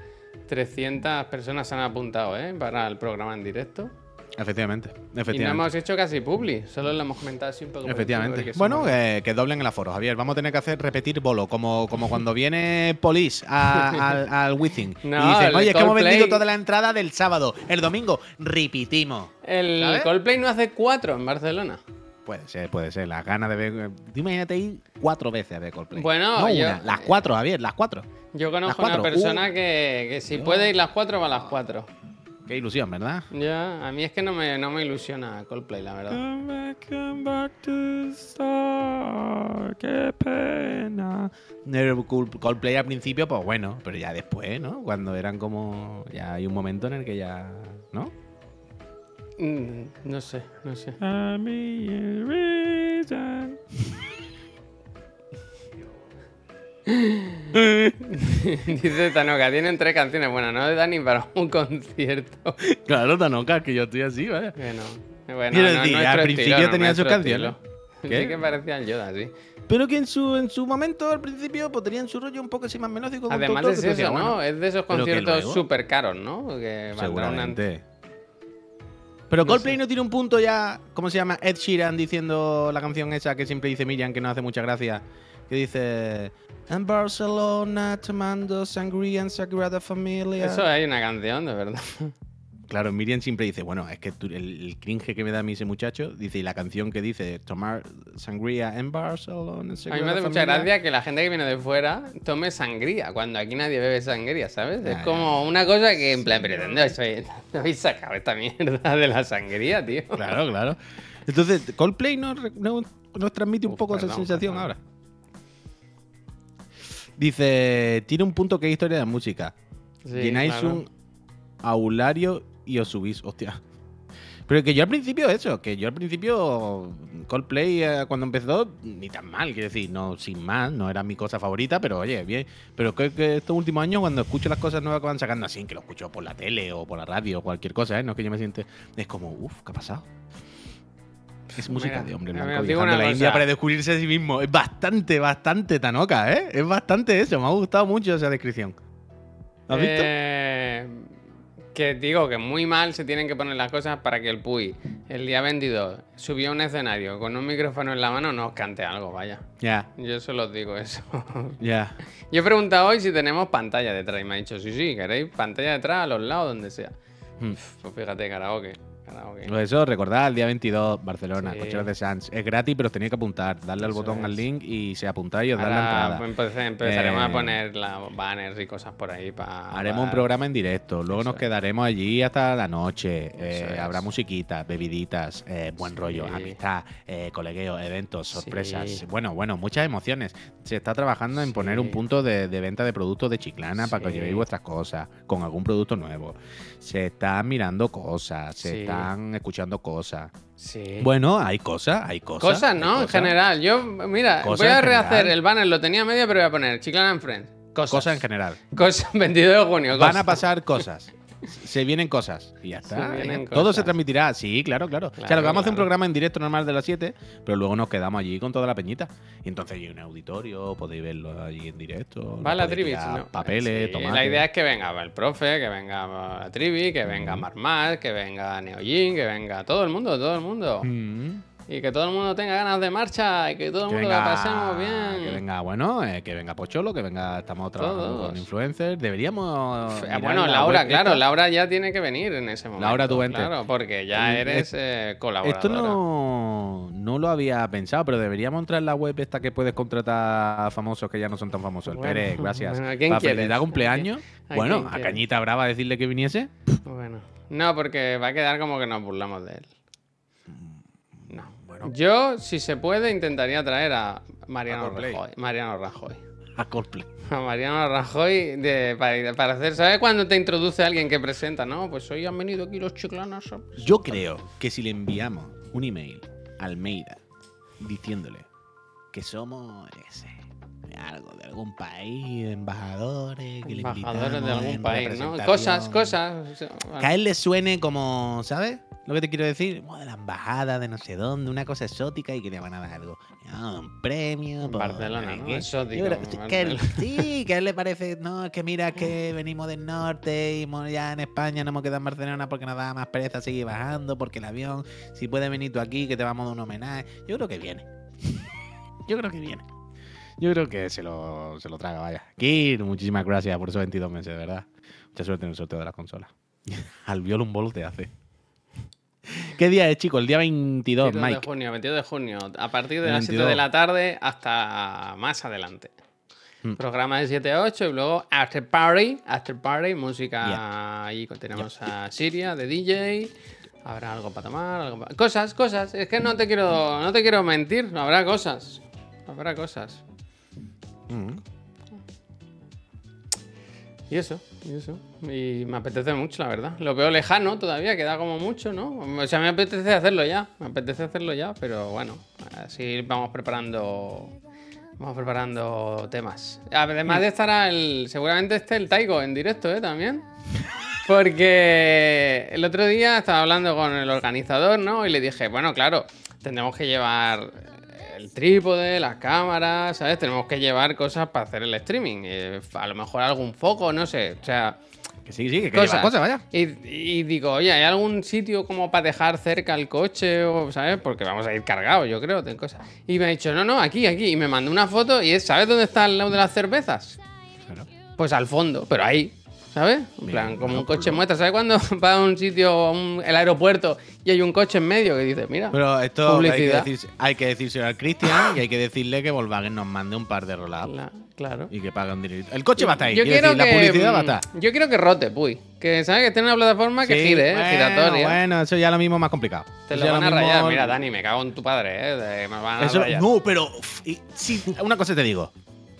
300 personas se han apuntado, ¿eh? Para el programa en directo. Efectivamente, Y no efectivamente. hemos hecho casi publi, solo lo hemos comentado así un poco. Efectivamente. porque Bueno, somos- que, que doblen el aforo, Javier. Vamos a tener que hacer repetir bolo, como, como cuando viene Police a- al, al Wizzing. No, y dicen, oye, es que hemos vendido toda la entrada del sábado. El domingo, repetimos. el ¿sabes? Coldplay no hace cuatro en Barcelona. Puede ser, puede ser. Las ganas de ver. Imagínate ir cuatro veces a ver Coldplay. Bueno, no yo- una, las cuatro, Javier, las cuatro. Yo conozco Las una cuatro. persona Uh. que, que si Dios. puede ir las cuatro, va a las cuatro. Qué ilusión, ¿verdad? Ya, a mí es que no me, no me ilusiona Coldplay, la verdad. qué pena. El Cold- Coldplay al principio, pues bueno, pero ya después, ¿no? Cuando eran como. Ya hay un momento en el que ya. ¿No? Mm, No sé, no sé. Dice Tanoka, tienen tres canciones buenas, no da ni para un concierto. Claro, Tanoka, que yo estoy así, vaya. Bueno, bueno no, decir, al estilo, principio no tenía sus canciones. Sí que parecía el Yoda, sí. Pero que en su, en su momento, al principio, pues tenían su rollo un poco así más melódico. Además es eso, ¿no? bueno, es de esos conciertos súper caros, ¿no? Que una- Seguramente. Pero No Coldplay sé. no tiene un punto ya, ¿cómo se llama? Ed Sheeran diciendo la canción esa que siempre dice Miriam, que no hace mucha gracia, que dice... En Barcelona tomando sangría en Sagrada Familia. Eso hay una canción, de verdad. Claro, Miriam siempre dice, bueno, es que tú- el, el cringe que me da a mí ese muchacho, dice, y la canción que dice, tomar sangría en Barcelona en A mí me hace mucha Familia". gracia que la gente que viene de fuera tome sangría, cuando aquí nadie bebe sangría, ¿sabes? Ya, es como una cosa que, en plan, pero ¿de dónde habéis, habéis sacado esta mierda de la sangría, tío? Claro, claro. Entonces, Coldplay nos, nos- nos transmite un Uf, poco esa perdón, sensación perdón. ahora. Dice, tiene un punto que es historia de música. Sí, Llenáis claro. un aulario y os subís, hostia. Pero que yo al principio, eso, que yo al principio Coldplay eh, cuando empezó, ni tan mal, quiero decir, no, sin más, no era mi cosa favorita, pero oye, bien. Pero que, que estos últimos años, cuando escucho las cosas nuevas que van sacando así, que lo escucho por la tele o por la radio o cualquier cosa, ¿eh? no es que yo me siente, es como, uff, ¿qué ha pasado? Es música Mira, de hombre mira, blanco os digo viajando a India para descubrirse a sí mismo. Es bastante, bastante Tanoka, ¿eh? Es bastante eso. Me ha gustado mucho esa descripción. ¿Has visto? Eh, que digo que muy mal se tienen que poner las cosas para que el Puy, el día 22, subió a un escenario con un micrófono en la mano, nos cante algo, vaya. Ya, Yo solo os digo eso. ya. Yo he preguntado hoy si tenemos pantalla detrás y me ha dicho, sí, sí, queréis pantalla detrás, a los lados, donde sea. Hmm. Pues fíjate, karaoke. Karaoke. Pues eso, recordad, el día 22, Barcelona, Sí. Cocheras de Sanz. Es gratis, pero os tenéis que apuntar. Darle al botón al link y se apuntáis y os dan la Ahora entrada. empe- empezaremos Eh, a poner la banners y cosas por ahí para. Haremos un programa en directo, luego Eso nos quedaremos allí hasta la noche. eh. Habrá musiquitas, bebiditas, eh, buen rollo, amistad, eh, colegueo, eventos, sorpresas. Sí. Bueno, bueno, muchas emociones. Se está trabajando en poner un punto de, de venta de productos de Chiclana para que os llevéis vuestras cosas con algún producto nuevo. Se están mirando cosas, se Sí. Están escuchando cosas. Sí. Bueno, hay cosas, hay cosas. Cosas, ¿no? En general. Yo, mira, Cosas voy a rehacer general. el banner, lo tenía medio, pero voy a poner Chiclana and Friends. Cosas. Cosas en general. Cosas, 22 de junio. Van a pasar cosas. Se vienen cosas. Y ya Se está. vienen Todo cosas. se transmitirá. Sí, claro, claro. o sea, Claro, lo que vamos a hacer un claro. programa en directo normal de las 7, pero luego nos quedamos allí con toda la peñita. Y entonces hay un auditorio, podéis verlo allí en directo. Va la Trivi. no. Papeles, Sí. La idea es que venga el profe, que venga la Trivi, que venga Marmar, que venga Neojin, que venga todo el mundo, todo el mundo. Mm. Y que todo el mundo tenga ganas de marcha y que todo el Que mundo venga, la pasemos bien. que venga, bueno, eh, que venga Pocholo, que venga, estamos trabajando Todos. con influencers. Deberíamos. Bueno, la Laura, claro. Laura ya tiene que venir en ese momento. Laura, tú vente. Claro, porque ya El- eres eh, colaboradora. Esto no, no lo había pensado, pero deberíamos entrar en la web esta que puedes contratar a famosos que ya no son tan famosos. El Pérez, gracias. bueno, ¿a quién Para quieres? felicitar ¿A cumpleaños. a bueno, a? Cañita Brava decirle que viniese. Bueno, no, porque va a quedar como que nos burlamos de él. No. Yo, si se puede, intentaría traer a Mariano A. Rajoy. Mariano Rajoy. A Coldplay. A Mariano Rajoy de, para, para hacer. ¿Sabes cuando te introduce alguien que presenta? No, pues hoy han venido aquí los chiclanos. Yo creo que si le enviamos un email a Almeida diciéndole que somos ese, algo de algún país, embajadores, que le Embajadores de algún país, ¿no? Cosas, cosas. Que a él le suene como, ¿sabes? Lo que te quiero decir, de la embajada de no sé dónde, una cosa exótica y que le van a dar algo. Ah, un premio. por Barcelona, no. Exótico, creo- sí, que él- Barcelona. sí, que a él le parece, no, es que mira que venimos del norte y ya en España no hemos quedado en Barcelona porque nos da más pereza seguir bajando, porque el avión, si puedes venir tú aquí, que te vamos a dar un homenaje. Yo creo que viene. Yo creo que viene. Yo creo que se lo, se lo traga, vaya. Kir, muchísimas gracias por esos 22 meses, de verdad. Mucha suerte en el sorteo de las consolas. Al violo un bolo te hace. ¿Qué día es, chicos? El día 22, 22 Mike. de junio, 22 de junio, a partir de El las 7 22. de la tarde hasta más adelante. Hmm. Programa de 7 a 8 y luego After Party, After Party, música ahí tenemos a Siria de DJ. Habrá algo para tomar, algo pa- cosas, cosas. Es que no te quiero, no te quiero mentir, habrá cosas. Habrá cosas. Mm. Y eso, y eso. Y me apetece mucho, la verdad. Lo veo lejano todavía, queda como mucho, ¿no? O sea, me apetece hacerlo ya. Me apetece hacerlo ya, pero bueno, así vamos preparando. Vamos preparando temas. Además de estar el. Seguramente esté el Taigo en directo, ¿eh? También. Porque el otro día estaba hablando con el organizador, ¿no? Y le dije, bueno, claro, tendremos que llevar el trípode, las cámaras, ¿sabes? Tenemos que llevar cosas para hacer el streaming. eh, a lo mejor algún foco, no sé. O sea, Que sí, sí, que, que cosas. cosas, vaya. Y, y digo, oye, ¿hay algún sitio como para dejar cerca el coche? O, ¿Sabes? Porque vamos a ir cargados, yo creo, de cosas. Y me ha dicho, no, no, aquí, aquí. Y me mandó una foto y es, ¿sabes dónde está el lado de las cervezas? Claro. Pues al fondo, pero ahí. ¿Sabes? En plan, como un coche muestra. ¿Sabes cuando va a un sitio, un- el aeropuerto, y hay un coche en medio que dice, mira, Pero esto hay que, Publicidad. decir, hay que decírselo al Cristian y hay que decirle que Volkswagen nos mande un par de roll la- claro. y que pague un dinero. El coche va a estar ahí. Yo quiero quiero decir, que, la publicidad va a mm, estar. Yo quiero que rote, puy. Que, ¿sabes? Que esté en una plataforma que Sí, gire, ¿eh? bueno, giratoria. Bueno, eso ya lo mismo más complicado. Te Eso lo ya van a mismo- rayar. Mira, Dani, me cago en tu padre, ¿eh? De- me van a Eso, rayar. no, pero uf, y- sí, una cosa te digo.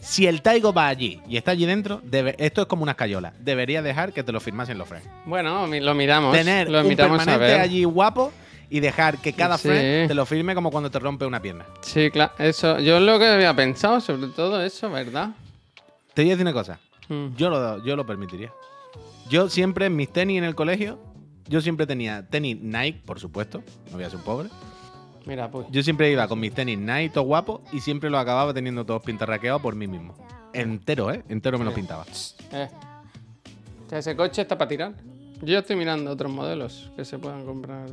Si el Taigo va allí y está allí dentro, debe- esto es como una escayola. Debería dejar que te lo firmasen los frames. Bueno, lo miramos. Tener lo un invitamos a permanente ver. allí guapo y dejar que cada Sí. frame te lo firme como cuando te rompe una pierna. Sí, claro. Eso, yo es lo que había pensado sobre todo eso, ¿verdad? Te voy a decir una cosa. Mm. Yo lo, yo lo permitiría. Yo siempre en mis tenis en el colegio, yo siempre tenía tenis Nike, por supuesto, no voy a ser un pobre. Mira, pues. Yo siempre iba con mis tenis Nike, todo guapo, y siempre los acababa teniendo todos pintarraqueados por mí mismo. Entero, ¿eh? Entero me los pintaba. Eh. O sea, ese coche está para tirar. Yo ya estoy mirando otros modelos que se puedan comprar.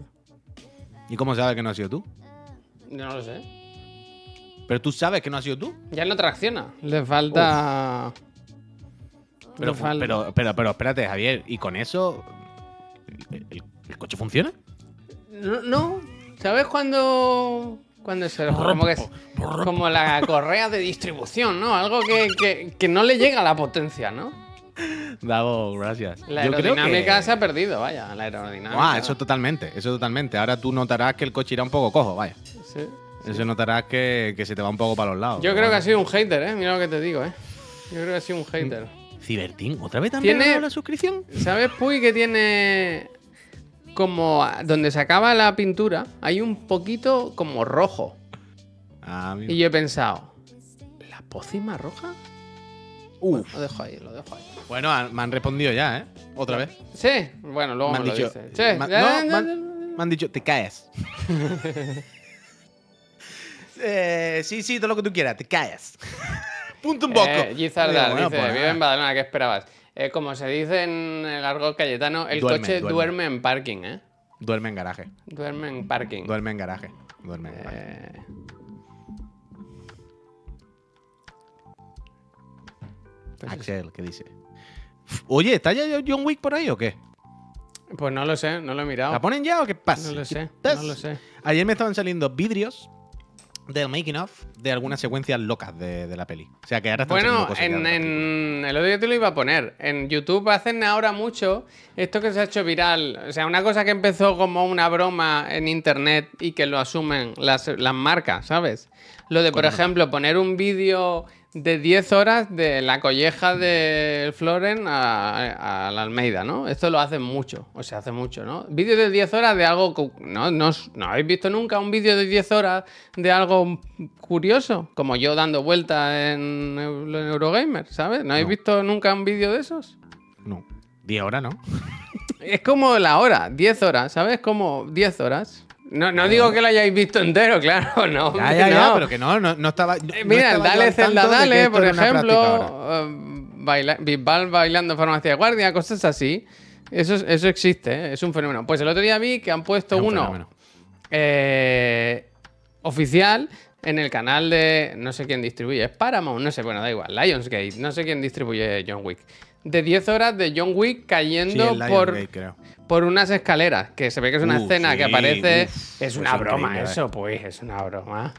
¿Y cómo sabes que no has sido tú? Yo no lo sé. Pero tú sabes que no has sido tú. Ya no tracciona. Le falta. Pero, Le falta- pero, pero, pero espérate, Javier, ¿y con eso el, el- el coche funciona? No, no. ¿Sabes cuando. Cuando se. Como, que es- como la correa de distribución, ¿no? Algo que, que- que no le llega a la potencia, ¿no? Davo, gracias. La Yo creo aerodinámica que- se ha perdido, vaya. La aerodinámica. Buah, eso totalmente, eso totalmente. Ahora tú notarás que el coche irá un poco cojo, vaya. Sí. Eso notarás que, que se te va un poco para los lados. Yo creo que ha sido un hater, ¿eh? Mira lo que te digo, ¿eh? Yo creo que ha sido un hater. Cibertín, ¿otra vez también Tiene- la suscripción? ¿Sabes, Puy, que tiene como a- donde se acaba la pintura hay un poquito como rojo? Ah. Y yo he pensado, ¿la pócima roja? Uf. Lo dejo ahí, lo dejo ahí. Bueno, han- me han respondido ya, ¿eh? Otra vez. Sí, bueno, luego Me han lo dicho. Sí, me han- ya- no, ya- me ya- han, me han dicho, te caes. Eh, sí, sí, todo lo que tú quieras, te caes. Punto un poco. Eh, Gizardar Digo, bueno, dice, pues vive en Badalona, ¿qué esperabas? Eh, como se dice en el argot cayetano, el Duerme, coche duerme. duerme. en parking, ¿eh? Duerme en garaje. Duerme en parking. Duerme en garaje. Duerme en garaje. Eh, pues, Axel, ¿qué dice? Oye, ¿está ya John Wick por ahí o qué? pues no lo sé, no lo he mirado. ¿La ponen ya o qué pasa? No lo ¿Qué sé, no lo sé. Ayer me estaban saliendo vídeos del making of de algunas secuencias locas de, de la peli. O sea que ahora están Bueno, cosas en el otro día te lo iba a poner. En YouTube hacen ahora mucho esto que se ha hecho viral. O sea, una cosa que empezó como una broma en internet y que lo asumen las, las marcas, ¿sabes? Lo de, por ejemplo, poner un vídeo de 10 horas de la colleja de Floren a, a la Almeida, ¿no? Esto lo hacen mucho, o se hace mucho, ¿no? Vídeo de 10 horas de algo... No, no, no habéis visto nunca un vídeo de 10 horas de algo curioso, como yo dando vueltas en, Eu- en Eurogamer, ¿sabes? ¿No habéis No. visto nunca un vídeo de esos? No. 10 horas, ¿no? Es como la hora, 10 horas, ¿sabes? Como 10 horas. No, no digo que lo hayáis visto entero, claro, no. Ya, ya, ya, pero que no, no, no estaba. no- Eh, Mira, estaba Dale al Zelda Dale, por ejemplo, eh, baila- Bisbal bailando farmacia de guardia, cosas así. Eso, es- eso existe, ¿eh? es un fenómeno. Pues el otro día vi que han puesto Es un uno eh, oficial en el canal de. No sé quién distribuye, es Paramount, no sé, bueno, da igual. Lionsgate, no sé quién distribuye John Wick. De 10 horas de John Wick cayendo por, creo. por unas escaleras, que se ve que es una Uh, escena que aparece. uf, es una broma, increíble, eso, pues, es una broma.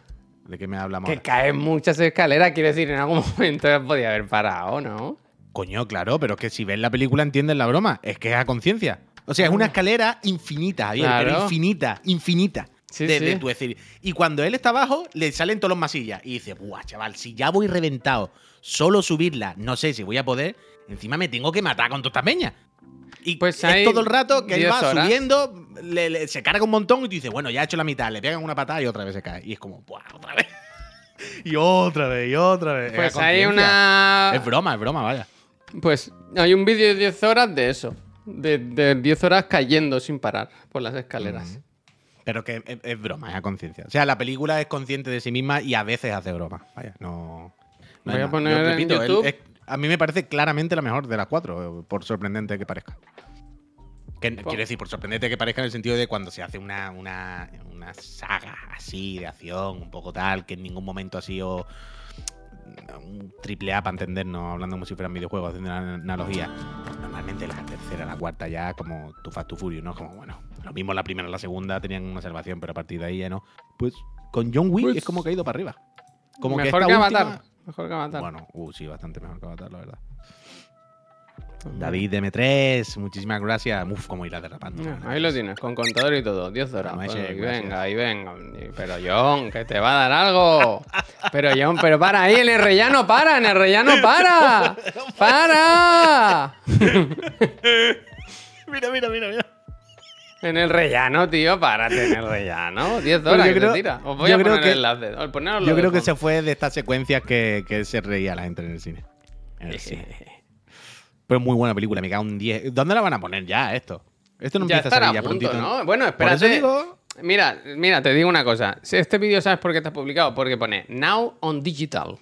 ¿De qué me hablamos? Que caen muchas escaleras, quiero decir, en algún momento podía haber parado, ¿no? Coño, claro, pero es que si ves la película entiendes la broma. Es que es a conciencia. O sea, es una escalera infinita, Javier, pero infinita, infinita. Sí, de, sí. de tu decir. Y cuando él está abajo, le salen todos los masillas. Y dice, buah, chaval, si ya voy reventado, solo subirla, no sé si voy a poder, encima me tengo que matar con toda esta peña. Y Pues es todo el rato que él 10 va horas. subiendo, le- le- se carga un montón y tú dices, bueno, ya ha hecho la mitad, le pegan una patada y otra vez se cae. Y es como, buah, otra vez. y otra vez, y otra vez. Es Pues hay una. Es broma, es broma, vaya. Pues hay un vídeo de 10 horas de eso. De, de 10 horas cayendo sin parar por las escaleras. Pero que es, es broma, es a conciencia. O sea, la película es consciente de sí misma y a veces hace broma. Vaya, no. no Voy a poner en repito, él- es- a mí me parece claramente la mejor de las cuatro, por sorprendente que parezca. Que, quiero decir, por sorprendente que parezca en el sentido de cuando se hace una, una, una saga así de acción, un poco tal, que en ningún momento ha sido un triple A para entendernos, hablando como si fueran videojuegos, haciendo una analogía. Normalmente la tercera, la cuarta ya como tu Fast to Furious, ¿no? Como, bueno, lo mismo la primera y la segunda tenían una salvación, pero a partir de ahí ya no. Pues con John Wick Pues- es como que ha ido para arriba. Como Mejor que, que, esta Avatar. última- Mejor que Avatar. Bueno, uh, sí, bastante mejor que Avatar, la verdad. David M3, muchísimas gracias. Uf, cómo irá derrapando. ahí lo tienes, con contador y todo, 10 horas. Y venga, y venga. Pero John, que te va a dar algo. Pero John, pero para ahí, en el rellano para, en el rellano para. ¡Para! Mira, mira, mira, mira. En el rellano, tío, párate en el rellano. 10 Pues horas yo que creo- te tira. Os voy yo a creo poner que- el enlace. Yo creo que se fue de estas secuencias que, que se reía la gente en el cine. En el cine. Pero muy buena película, me cago un 10. ¿Dónde la van a poner ya esto? Esto no ya empieza a salir a ya punto, prontito. ¿no? Bueno, espérate. digo, Mira, mira, te digo una cosa. Si Este vídeo, ¿sabes por qué está publicado? Porque pone Now on Digital.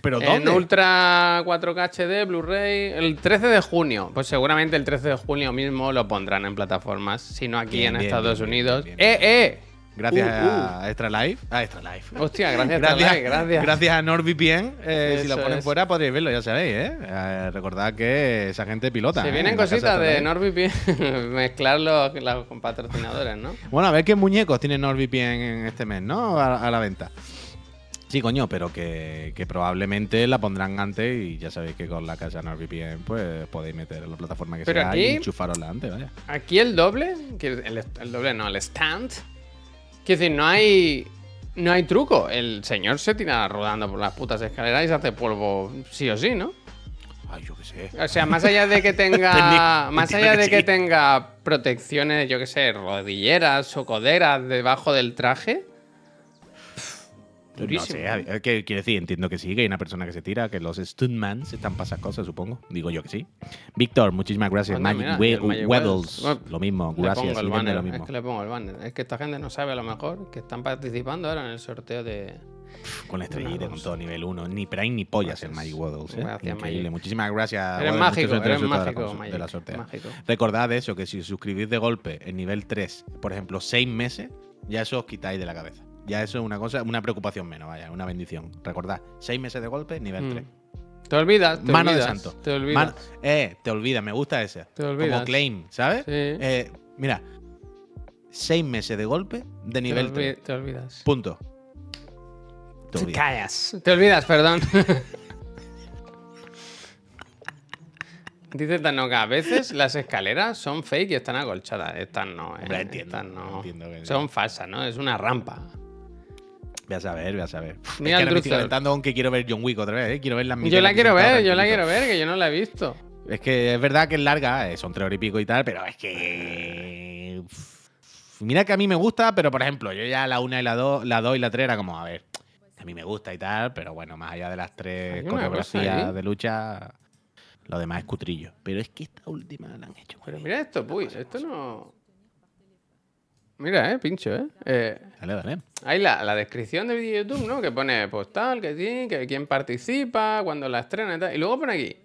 ¿Pero En dónde? Ultra 4K HD, Blu-ray, el 13 de junio. Pues seguramente el 13 de junio mismo lo pondrán en plataformas, si no aquí Bien, en bien, Estados bien, Unidos. ¡Eh, eh! Gracias Uh, a Extra Life. A Extra Life. Hostia, gracias, Gracias, Starlight, gracias. gracias a NordVPN. eh, si lo ponen es. fuera podréis verlo, ya sabéis, ¿eh? Eh, recordad que esa gente pilota. Se ¿eh? vienen En cositas de. NordVPN, mezclar los, patrocinadores, ¿no? Bueno, a ver qué muñecos tiene NordVPN en este mes, ¿no? A, a la venta. Sí, coño, pero que, que probablemente la pondrán antes y ya sabéis que con la casa NordVPN pues podéis meter en la plataforma que Pero sea aquí- y enchufarosla antes, vaya. Aquí el doble, que el, el doble no, el stand. Quiero decir, no hay. No hay truco. El señor se tira rodando por las putas escaleras y se hace polvo sí o sí, ¿no? Ay, yo qué sé. O sea, más allá de que tenga. Más allá de que sí. tenga protecciones, yo qué sé, rodilleras o coderas debajo del traje. No Durísimo. sé, a- ¿qué quiere decir? Entiendo que sí, que hay una persona que se tira, que los stuntmans están para esas cosas, supongo. Digo yo que sí. Víctor, muchísimas gracias. Anda, Magic, mira, We- el Magic Weddles, lo mismo, gracias. el banner, lo mismo. Es que le pongo el banner. Es que esta gente no sabe a lo mejor que están participando ahora en el sorteo de. Con la estrellita, con todo nivel 1. Ni Prime ni pollas Gracias. el Magic Weddles. ¿eh? Gracias, Increíble. Magic. Muchísimas gracias. Eres mágico, eres suerte de la mágico, de la sortea. Mágico. Recordad eso, que si suscribís de golpe en nivel 3, por ejemplo, 6 meses, ya eso os quitáis de la cabeza. Ya eso es una cosa, una preocupación menos, vaya, una bendición. Recordad, 6 meses de golpe, nivel Mm. 3. Te olvidas, te Mano de santo. Te olvidas. Man- eh, te olvidas, me gusta ese. Te olvidas. Como claim, ¿sabes? Sí. Eh, mira, 6 meses de golpe de te, nivel olvi- 3. te olvidas. Punto. Te Te olvidas. callas. Te olvidas, perdón. Dice Tanoka, a veces las escaleras son fake y están acolchadas. Estas no, ¿eh? Hombre, entiendo, Estas no. entiendo que- Son falsas, ¿no? Es una rampa. Ve a saber, ve a saber. Mira es que ahora me estoy calentando con que quiero ver John Wick otra vez, ¿eh? Quiero ver las Yo la quiero ver, yo la quiero ver, que yo no la he visto. Es que es verdad que es larga, eh, son tres horas y pico y tal, pero es que. uf, Mira que a mí me gusta, pero por ejemplo, yo ya la una y la dos, la dos y la tres era como, a ver, a mí me gusta y tal, pero bueno, más allá de las tres coreografías ahí. de lucha, lo demás es cutrillo. Pero es que esta última la han hecho. Pero mira esto, puy, esto no. Mira, eh, pincho, eh. eh. Dale, dale. hay la, la descripción del vídeo de YouTube, ¿no? Que pone postal, que sí, que quién participa, cuando la estrena y tal. Y luego pone aquí,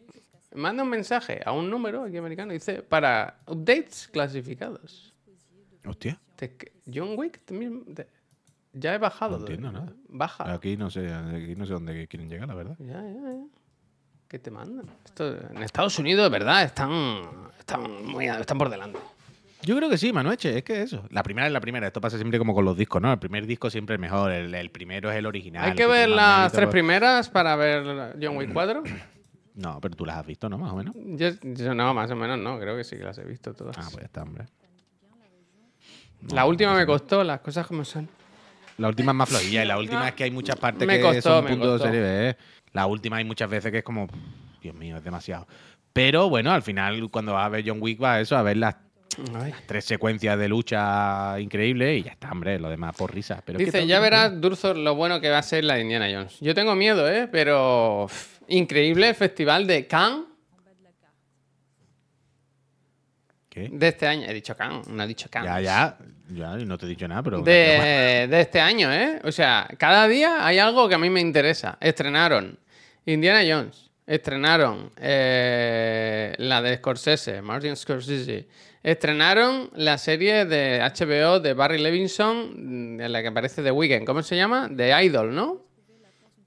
manda un mensaje a un número aquí americano y dice, para updates clasificados. Hostia, John Wick también ya he bajado. No entiendo nada. Baja. aquí no sé, aquí no sé dónde quieren llegar, la verdad. Ya, ya, ya. ¿Qué te mandan? Esto, en Estados Unidos, de verdad, están, están, muy, están por delante. Yo creo que sí, Manueche, es que eso. La primera es la primera. Esto pasa siempre como con los discos, ¿no? El primer disco siempre es mejor. El, el primero es el original. Hay que ver las tres pues- primeras para ver John Wick 4. No, pero tú las has visto, ¿no? Más o menos. Yo, yo no, más o menos no, creo que sí que las he visto todas. Ah, pues ya está, hombre. la última me costó, las cosas como son. La última es más flojilla y la última es que hay muchas partes Me que costó, son puntos de serie B. La última hay muchas veces que es como, Dios mío, es demasiado. Pero bueno, al final, cuando vas a ver John Wick, va a eso, a ver las Ay. tres secuencias de lucha increíbles y ya está, hombre, lo demás por risa. Pero es que Dice, ya verás, Durzor, lo bueno que va a ser la de Indiana Jones. Yo tengo miedo, ¿eh? Pero increíble el festival de Cannes ¿Qué? de este año. He dicho Cannes, no he dicho Cannes. Ya, ya, ya, no te he dicho nada, pero... de, de este año, ¿eh? O sea, cada día hay algo que a mí me interesa. Estrenaron Indiana Jones, estrenaron eh, la de Scorsese, Martin Scorsese, estrenaron la serie de HBO de Barry Levinson, mm, en la que aparece The Weeknd, ¿cómo se llama? The Idol, ¿no?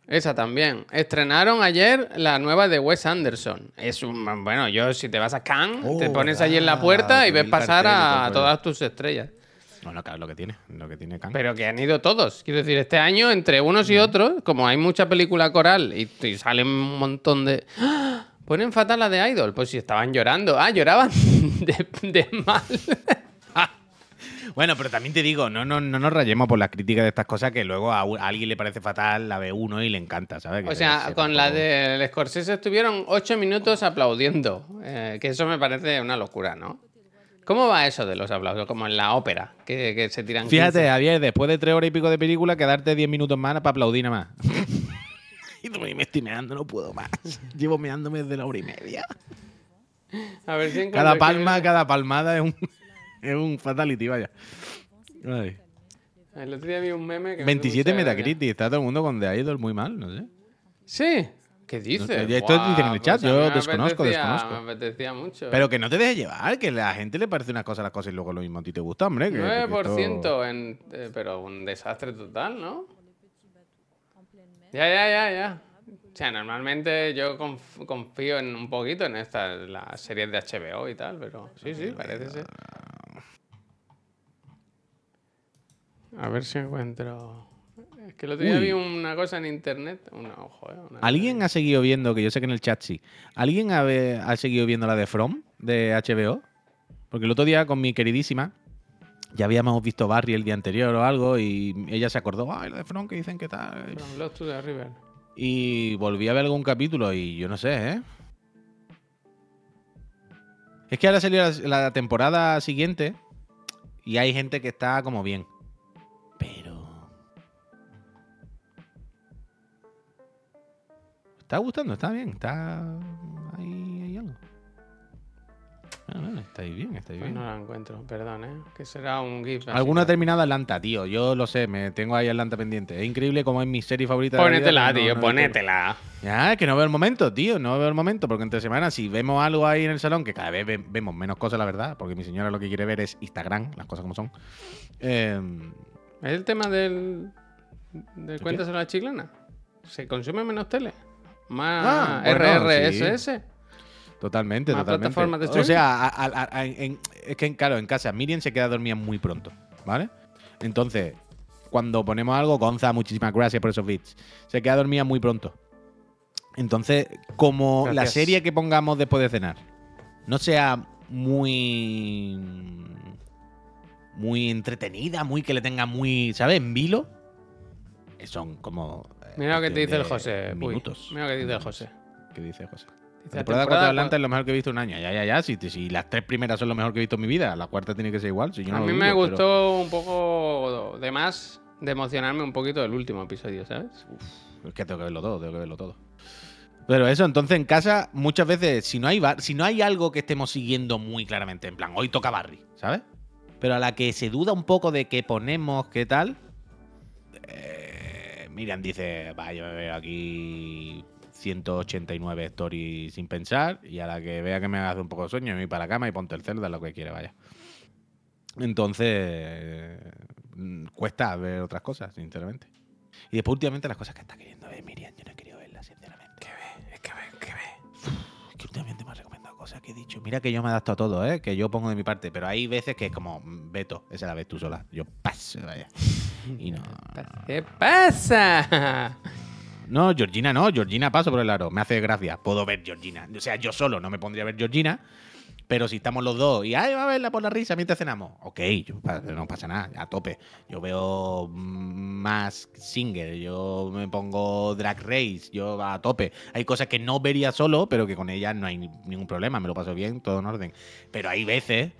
Esa también. Estrenaron ayer la nueva de Wes Anderson. Es un. Bueno, yo, si te vas a Cannes, Oh, te pones allí en la puerta y ves pasar a todas tus estrellas. No, no, claro, lo que tiene, lo que tiene Kang. Pero que han ido todos. Quiero decir, este año, entre unos y otros, como hay mucha película coral y, y salen un montón de. ¡Ah! Ponen fatal la de Idol. Pues si estaban llorando. Ah, lloraban de, de mal. Bueno, pero también te digo, no, no, no nos rayemos por las críticas de estas cosas que luego a, alguien le parece fatal, la ve uno y le encanta, ¿sabes? Que O sea, se- con la del Scorsese estuvieron ocho minutos aplaudiendo. eh, que eso me parece una locura, ¿no? ¿Cómo va eso de los aplausos? Como en la ópera, que, que se tiran. Fíjate, 15. Javier, después de tres horas y pico de película, quedarte diez minutos más para aplaudir nada más. y tú me estoy meando, no puedo más. Llevo meándome desde la hora y media. A ver si Cada palma, cada palmada es un, es un fatality, vaya. Ay. El otro día vi un meme que. me hizo 27 mucha gracia. Metacritic, está todo el mundo con The Idol muy mal, no sé. Sí. ¿Qué dices? No, esto dicen en el chat, a yo desconozco, apetecía- desconozco. Me apetecía mucho. Pero que no te dejes llevar, que a la gente le parece una cosa a las cosas y luego lo mismo a ti te gusta, hombre. Que, que 9%, esto- en, eh, pero un desastre total, ¿no? Ya, ya, ya, ya. O sea, normalmente yo conf- confío en un poquito en estas, las series de HBO y tal, pero sí, sí, parece ser. A ver si encuentro... Es que el otro día Uy. vi una cosa en internet. Una, ojo, eh, una- ¿Alguien ha seguido viendo, que yo sé que en el chat sí, ¿alguien ha, seguido viendo la de From, de HBO? Porque el otro día con mi queridísima, ya habíamos visto Barry el día anterior o algo, y ella se acordó, ay, la de From, que dicen que tal. From Lost to the River. Y volví a ver algún capítulo y yo no sé, ¿eh? Es que ahora salió la, la temporada siguiente y hay gente que está como bien. Está gustando, está bien, está... Ahí hay algo. Ah, bueno, estáis bien, estáis Pues bien. no la encuentro, perdón, ¿eh? Que será un GIF. así Alguno ha tal. terminado Atlanta, tío. Yo lo sé, me tengo ahí Atlanta pendiente. Es increíble como es mi serie favorita. de la vida, Ponétela, no- tío, no ponétela. Ya, es que no veo el momento, tío. No veo el momento. Porque entre semanas, si vemos algo ahí en el salón, que cada vez ve- vemos menos cosas, la verdad. Porque mi señora lo que quiere ver es Instagram, las cosas como son. Eh, ¿Es el tema del. de cuentas a la chiclana? ¿Se consume menos tele? Más Ah, bueno, RRSS. totalmente, Más totalmente. plataformas de o sea, a- a- a- en- es que, claro, en casa Miriam se queda dormida muy pronto, ¿vale? Entonces, cuando ponemos algo, Gonza, muchísimas gracias por esos bits. Se queda dormida muy pronto. Entonces, como la serie que pongamos después de cenar no sea muy. muy entretenida, muy que le tenga muy. ¿Sabes? En vilo. Son como. Mira lo que te dice el José. Uy, Minutos. mira lo que dice el José. ¿Qué dice José? Dice, La temporada 4 de temporada Atlanta es lo mejor que he visto en un año. Ya, ya, ya. Si, si las tres primeras son lo mejor que he visto en mi vida, la cuarta tiene que ser igual. Si yo no A mí me gustó un poco de más de emocionarme un poquito del último episodio, ¿sabes? Es que tengo que verlo todo, tengo que verlo todo. Pero eso, entonces en casa, muchas veces, si no hay bar- si no hay algo que estemos siguiendo muy claramente, en plan, hoy toca Barry, ¿sabes? Pero a la que se duda un poco de qué ponemos, qué tal. eh, Miriam dice, va, yo me veo aquí 189 stories sin pensar. Y a la que vea que me hace un poco de sueño, me voy para la cama y ponte el Zelda, lo que quiere, vaya. Entonces, cuesta ver otras cosas, sinceramente. Y después, últimamente, las cosas que está queriendo ver Miriam, yo no he querido verlas, sinceramente. ¿Qué ve? Es que ve, ¿qué ve? Es que últimamente cosas que he dicho. Mira que yo me adapto a todo, ¿eh? Que yo pongo de mi parte. Pero hay veces que es como, mm, Beto, esa la ves tú sola. Yo paso, vaya. Y no. ¿Qué pasa? No, Georgina no, Georgina paso por el aro. Me hace gracia. Puedo ver Georgina. O sea, yo solo no me pondría a ver Georgina. Pero si estamos los dos y ay, va a verla por la risa mientras cenamos. Ok, no pasa nada, a tope. Yo veo más Singer, yo me pongo Drag Race, yo a tope. Hay cosas que no vería solo, pero que con ellas no hay ni- ningún problema, me lo paso bien, todo en orden. Pero hay veces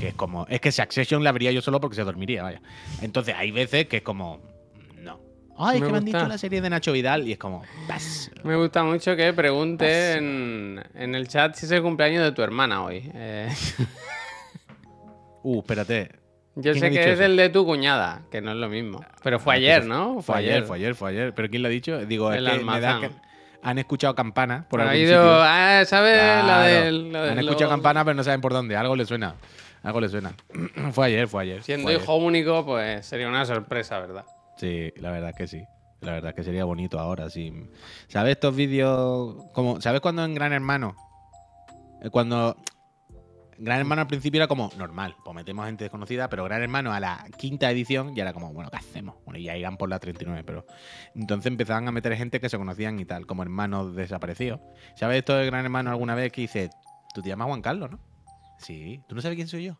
que es como. Es que Succession la vería yo solo porque se dormiría, vaya. Entonces hay veces que es como. Ay, es que me han dicho la serie de Nacho Vidal y es como. Me gusta mucho que pregunte en, en el chat si es el cumpleaños de tu hermana hoy. Eh, Uh, espérate. yo ¿Quién sé que es eso? el de tu cuñada, que no es lo mismo. Pero fue Ah, ayer, ¿no? Fue ayer, fue ayer, fue ayer. ¿Pero quién lo ha dicho? Digo, es El que me da almazán. que han escuchado campanas por Ha algún ido, sitio. ah, ¿sabes? La Claro. la Han de escuchado los- campanas, pero no saben por dónde. Algo le suena. Algo le suena. fue ayer, fue ayer. Siendo fue ayer. hijo único, pues sería una sorpresa, ¿verdad? Sí, la verdad es que sí. La verdad es que sería bonito ahora, sí. ¿Sabes estos vídeos? Como, ¿Sabes cuando en Gran Hermano? Eh, Cuando. Gran Hermano al principio era como normal, pues metemos gente desconocida, pero Gran Hermano a la quinta edición ya era como, bueno, ¿qué hacemos? Bueno, ya irán por la 39, pero. Entonces empezaban a meter gente que se conocían y tal, como hermanos desaparecidos. ¿Sabes esto de Gran Hermano alguna vez que dice, tú te llamas Juan Carlos, ¿no? Sí. ¿Tú no sabes quién soy yo?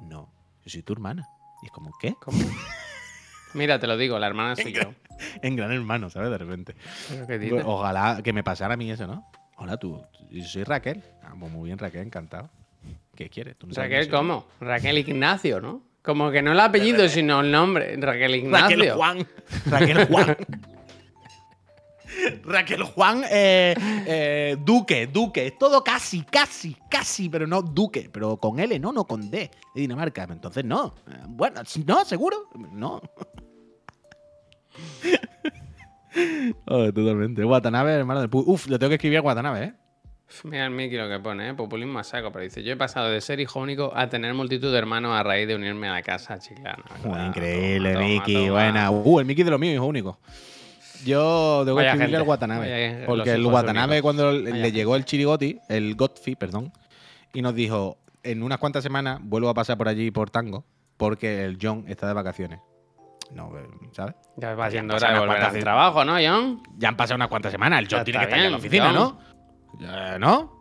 No, yo soy tu hermana. Y es como, ¿qué? ¿Cómo? Mira, te lo digo, la hermana soy yo. En Gran Hermano, ¿sabes? De repente. Pues, ojalá que me pasara a mí eso, ¿no? Hola, tú. Yo soy Raquel. Ah, pues muy bien, Raquel, encantado. ¿Qué quieres? ¿Tú no sabes Raquel? ¿cómo? Raquel Ignacio, ¿no? Como que no el apellido, sino el nombre. Raquel Ignacio. Raquel Juan. Raquel Juan. Raquel Juan, eh, eh, Duque, Duque. Es todo casi, casi, casi, pero no Duque. Pero con L, no, no con D. De Dinamarca. Entonces no. Eh, Bueno, no, seguro. No. Totalmente. Watanabe, hermano del. Uf, le tengo que escribir a Watanabe, ¿eh? Mira el Miki lo que pone, ¿eh? populismo a saco, pero dice, yo he pasado de ser hijo único a tener multitud de hermanos a raíz de unirme a la casa chiclana. Claro, increíble, Miki. Buena. Uh, el Miki de lo mío, hijo único. Yo tengo que escribirle al Watanabe. vaya- porque el Watanabe, únicos. cuando le llegó el Chirigoti, el Godfrey, perdón, y nos dijo: En unas cuantas semanas vuelvo a pasar por allí por tango, porque el John está de vacaciones. No, eh, ¿sabes? Ya va siendo hora de volver al trabajo, ¿no, John? Ya han pasado unas cuantas semanas. El John Ya tiene que estar en la oficina, John. ¿no? ¿No?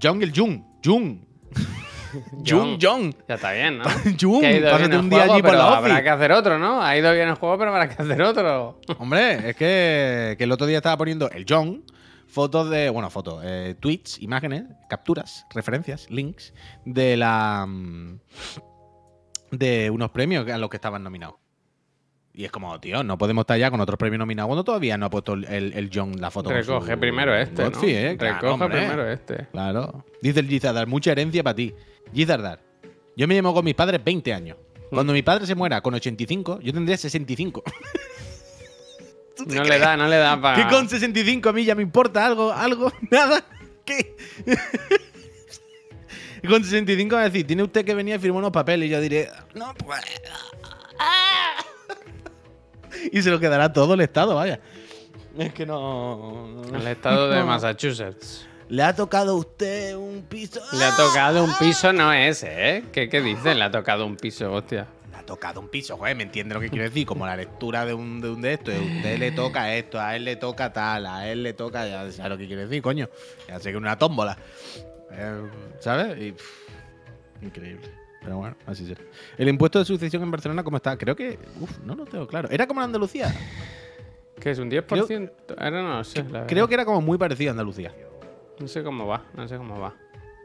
John, el Jun. Jun. Jun, John. Ya está bien, ¿no? Jun, Que ha ido pásate un día juego, allí por la habrá ofi. que hacer otro, ¿no? Ha ido bien el juego, pero habrá que hacer otro. Hombre, es que, que el otro día estaba poniendo el John fotos de, bueno, fotos, eh, tweets, imágenes, capturas, referencias, links de la mm, de unos premios a los que estaban nominados. Y es como, tío, no podemos estar ya con otros premios nominados cuando todavía no ha puesto el, el- John la foto. Recoge su primero este, ¿no? Godfrey, ¿eh? Claro, Recoge hombre. primero este. Claro. Dice el Gizardar, mucha herencia para ti. Gizardar, yo me llevo con mis padres 20 años. Cuando mi padre se muera con 85, yo tendría 65. ¿Tú te No le da, no le da para... Que con 65 a mí ya me importa algo, algo, nada. ¿Qué? Con 65 va a decir, tiene usted que venir a firmar unos papeles. Y yo diré, no puedo. Y se lo quedará todo el Estado, vaya. Es que no. El estado de no. Massachusetts. Le ha tocado a usted un piso. Le ha tocado un piso, no ese, ¿eh? ¿Qué, qué dice? Le ha tocado un piso, hostia. Le ha tocado un piso, joder, ¿me entiende lo que quiero decir? Como la lectura de un de, un de esto. A usted le toca esto, a él le toca tal, a él le toca. Ya sabes lo que quiero decir, coño. Ya sé que es una tómbola. Eh, ¿Sabes? Y, pff, increíble. Pero bueno, así será. El impuesto de sucesión en Barcelona, ¿cómo está? Creo que. Uf, no lo tengo claro. Era como en Andalucía. ¿Qué es un 10%? Ahora no lo sé, la. Creo que era como muy parecido a Andalucía. No sé cómo va, no sé cómo va.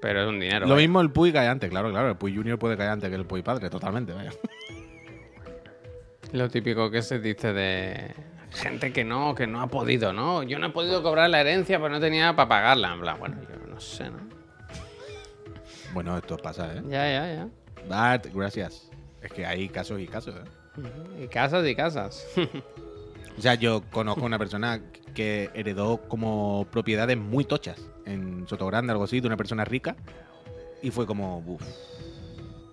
Pero es un dinero. Lo vaya. mismo el Puy cae antes, claro, claro. El Puy Junior puede caer antes que el Puy Padre, totalmente, vaya. Lo típico que se dice de gente que no, que no ha podido, ¿no? Yo no he podido cobrar la herencia, pero no tenía para pagarla. En plan, bueno, yo no sé, ¿no? Bueno, esto pasa, ¿eh? Ya, ya, ya. Bart, gracias. Es que hay casos y casos, ¿eh? Y casas y casas. O sea, yo conozco una persona que heredó como propiedades muy tochas en Sotogrande, algo así, de una persona rica. Y fue como, uff,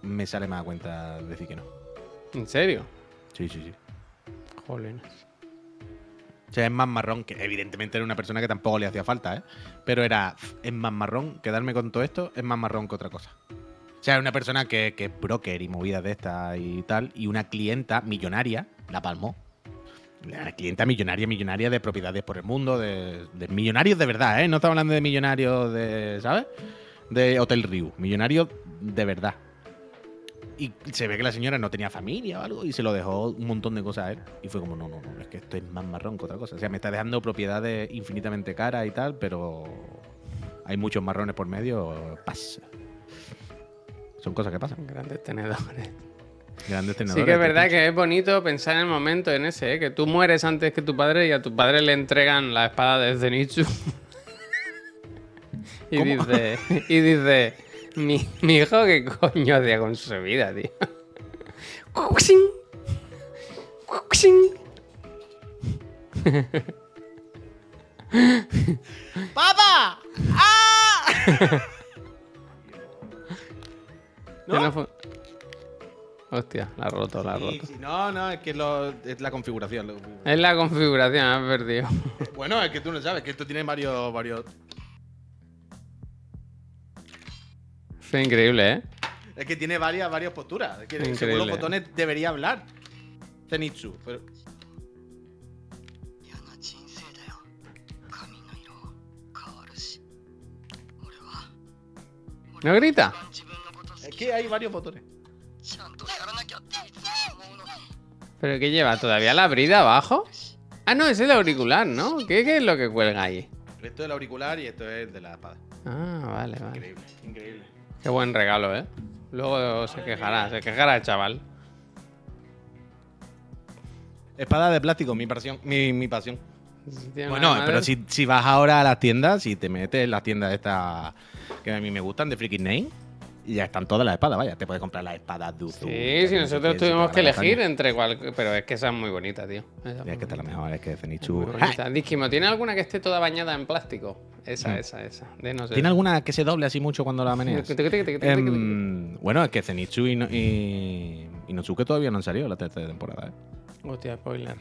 me sale más a cuenta decir que no. ¿En serio? Sí, sí, sí. Jolines. O sea, es más marrón, que evidentemente era una persona que tampoco le hacía falta, ¿eh? Pero era, es más marrón, quedarme con todo esto es más marrón que otra cosa. O sea, una persona que, que es broker y movidas de estas y tal, y una clienta millonaria la palmó. Una clienta millonaria, millonaria de propiedades por el mundo, de, de millonarios de verdad, ¿eh? No estamos hablando de millonarios de, ¿sabes? De Hotel Riu, millonarios de verdad. Y se ve que la señora no tenía familia o algo y se lo dejó un montón de cosas a él. Y fue como, no, no, no, es que esto es más marrón que otra cosa. O sea, me está dejando propiedades infinitamente caras y tal, pero hay muchos marrones por medio. Pasa. Son cosas que pasan. Grandes tenedores. Grandes tenedores. Sí que es verdad que es bonito pensar en el momento en ese, ¿eh? que tú mueres antes que tu padre y a tu padre le entregan la espada de Zenitsu. y ¿Cómo? dice, y dice, mi, mi hijo qué coño hacía con su vida, tío. ¡Papá! ¡Ah! ¿No? Hostia, la ha roto, la ha roto. No, no, es que es la configuración. Es la configuración, has perdido. bueno, es que tú no sabes, que esto tiene varios. varios... Es increíble, ¿eh? Es que tiene varias, varias posturas. Es que increíble. según los botones debería hablar. Zenitsu, pero. ¿No grita? qué hay varios botones? ¿Pero qué lleva? ¿Todavía la brida abajo? Ah, no, ese es el auricular, ¿no? ¿Qué, es lo que cuelga ahí? Esto es el auricular y esto es el de la espada. Ah, vale, vale. Increíble, increíble. Qué buen regalo, ¿eh? Luego se quejará, se quejará el chaval. Espada de plástico, mi pasión. Mi, pasión. Bueno, pero si, si, vas ahora a las tiendas, si te metes en las tiendas estas que a mí me gustan, de Freaking Name, y ya están todas las espadas, vaya. Te puedes comprar las espadas de Uzu. Sí, si nosotros tuvimos que elegir entre cual. Pero es que esa es muy bonita, tío. Esa es que está la mejor, es que bonita. Disquimo, ¿tiene alguna que esté toda bañada en plástico? Esa, Mm. esa, esa. De no sé. ¿Tiene alguna que se doble así mucho cuando la meneas? Em, bueno, es que Zenitsu y, no, y Inosuke todavía no han salido la tercera temporada. ¿eh? Hostia, spoiler.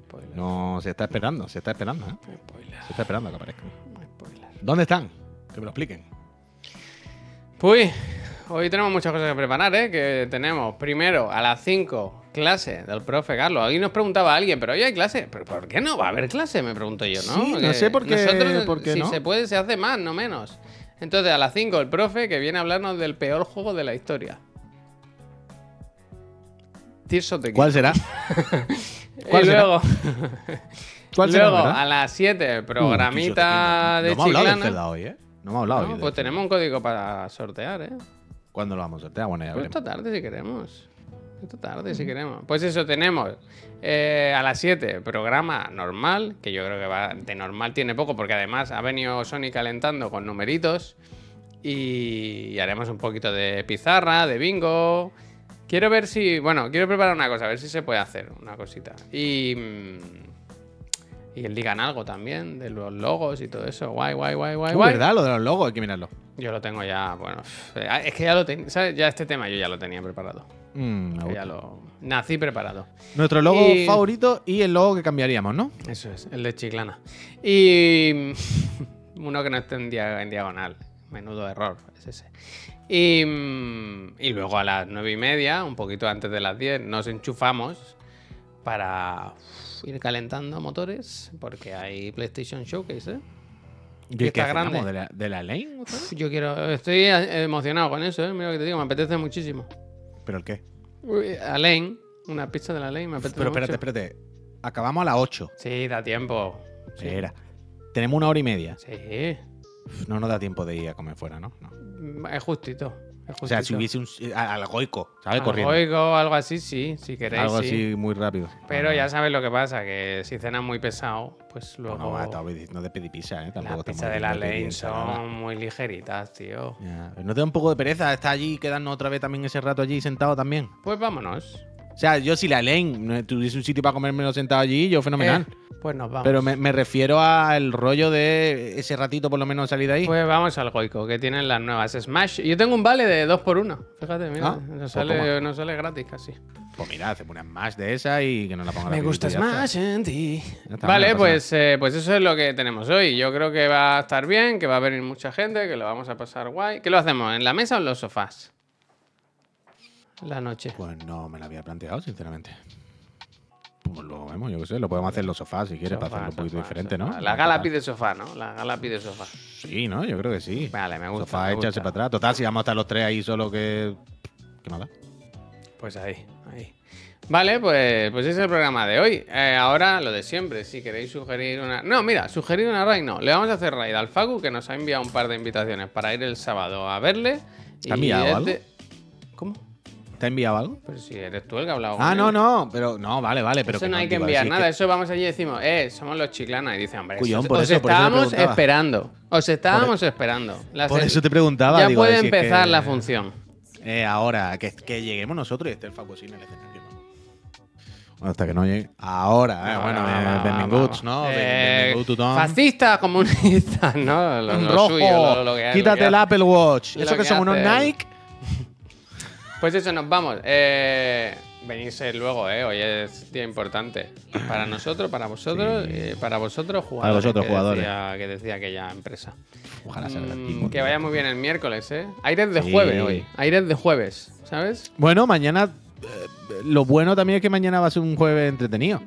Spoiler. No, se está esperando, se está esperando, ¿eh? Spoiler. Se está esperando que aparezcan. Spoiler. ¿Dónde están? Que me lo expliquen. Pues hoy tenemos muchas cosas que preparar, ¿eh? Que tenemos primero a las 5 clase del profe Carlos. Ahí nos preguntaba alguien, pero hoy hay clase. ¿Pero por qué no va a haber clase? Me pregunto yo, ¿no? Sí, no sé por qué- nosotros, por qué si no. se puede, se hace más, no menos. Entonces, a las 5 el profe que viene a hablarnos del peor juego de la historia. Tears of the ¿Cuál será? Cuál y será? luego, ¿Cuál será, luego a las 7 Uh, programita no de hablado de Chiclana. Zelda hoy, ¿eh? No hemos hablado No, pues tenemos un código para sortear, ¿eh? ¿Cuándo lo vamos a sortear? Bueno, ya Pues esta tarde si queremos. Esta tarde si queremos. Pues eso, tenemos eh, a las 7 programa normal, que yo creo que va de normal tiene poco, porque además ha venido Sony calentando con numeritos. Y, y haremos un poquito de pizarra, de bingo. Quiero ver si. Bueno, quiero preparar una cosa, a ver si se puede hacer una cosita. Y. Y digan algo también, de los logos y todo eso. Guay, guay, guay, guay, guay. ¿Verdad? Lo de los logos, hay que mirarlo. Yo lo tengo ya, bueno. Es que ya lo tenía. ¿Sabes? Ya este tema yo ya lo tenía preparado. Mm, me Que gusta. ya lo. Nací preparado. Nuestro logo Y- favorito y el logo que cambiaríamos, ¿no? Eso es, el de Chiclana. Y. Uno que no esté en, dia- en diagonal. Menudo error, es ese. Y, y luego a las nueve y media, un poquito antes de las 10, nos enchufamos para ir calentando motores, porque hay PlayStation Showcase, ¿eh? ¿Y está grande. ¿De la, de la lane? Uf, Yo quiero. Estoy eh, emocionado con eso, ¿eh? Mira lo que te digo, me apetece muchísimo. ¿Pero el qué? Uy, A Lane, una pizza de la Lane, me apetece Pero espérate, mucho. espérate. Acabamos a las 8. Sí, da tiempo. Sí. Era. Tenemos una hora y media. Sí, Uf, No nos da tiempo de ir a comer fuera, ¿no? No. Mm, es justito. O sea, si hubiese un. Al goico, ¿sabes? Algo Corriendo. oigo, algo así, sí, si queréis. Algo sí. así muy rápido. Pero No, ya no. sabes lo que pasa, que si cenas muy pesado, pues luego. No, no, diciendo de pedir pizza, ¿eh? Tampoco las pizzas de la ensalada. son muy ligeritas, tío. Ya, ¿No te da un poco de pereza estar allí y quedarnos otra vez también ese rato allí sentado también? Pues vámonos. O sea, yo si la Lane no tuviese un sitio para comérmelo sentado allí, yo fenomenal. Eh, pues nos vamos. Pero me, me refiero al rollo de ese ratito por lo menos salir de ahí. Pues vamos al Goico, que tienen las nuevas Smash. Yo tengo un vale de 2 por 1 Fíjate, mira. Ah, nos, pues sale, nos sale gratis casi. Pues mira, hacemos una más de esa y que nos la ponga Me la gusta. Smash en ti. Vale, no pues, eh, pues eso es lo que tenemos hoy. Yo creo que va a estar bien, que va a venir mucha gente, que lo vamos a pasar guay. ¿Qué lo hacemos? ¿En la mesa o en los sofás? La noche. Pues no me la había planteado, sinceramente. Pues lo vemos, yo qué sé. Lo podemos hacer en los sofás si quieres, para Sofá, hacerlo un poquito sofá, diferente, sofá. ¿no? La gala pide sofá, ¿no? La gala pide sofá. Sí, ¿no? Yo creo que sí. Vale, me gusta. Sofá, me echarse para atrás. Total, si vamos a estar los tres ahí solo que. ¿Qué más da? Pues ahí, ahí. Vale, pues, pues ese es el programa de hoy. Eh, ahora lo de siempre, si queréis sugerir una... No, mira, sugerir una raid no. Le vamos a hacer raid al Facu, que nos ha enviado un par de invitaciones para ir el sábado a verle. ¿Te ha enviado es algo? ¿Cómo? ¿Te ha enviado algo? Pero si eres tú el que ha hablado Ah, con no, él. no. Pero no, vale, vale. Pero eso no hay que enviar nada, que- eso vamos allí y decimos, eh, somos los chiclana. Y dice, hombre, Cuyón, por os eso- por eso estábamos esperando. Os estábamos esperando. La Por eso te preguntaba. Ya digo, puede si es que- empezar la función. Eh, ahora, que, que lleguemos nosotros y esté el Facu así en el escenario. ¿no? Bueno, hasta que no llegue. Ahora, eh, Ahora, bueno, va, eh, benvinguts. ¿no? Eh, benvingut tothom. Fascista, comunista, ¿no? Lo, rojo. suyo, lo- lo que- lo Quítate el. Apple Watch. Eso que son unos. Nike. Pues eso, nos vamos. Eh, venirse luego, ¿eh? Hoy es día importante. Para nosotros, para vosotros, y para vosotros jugadores. vosotros, que jugadores. Decía, que decía aquella empresa. Ojalá sea Mm, que vaya muy bien el miércoles, ¿eh? Aires de Sí. jueves hoy. Aires de jueves, ¿sabes? Bueno, mañana. eh, lo bueno también es que mañana va a ser un jueves entretenido.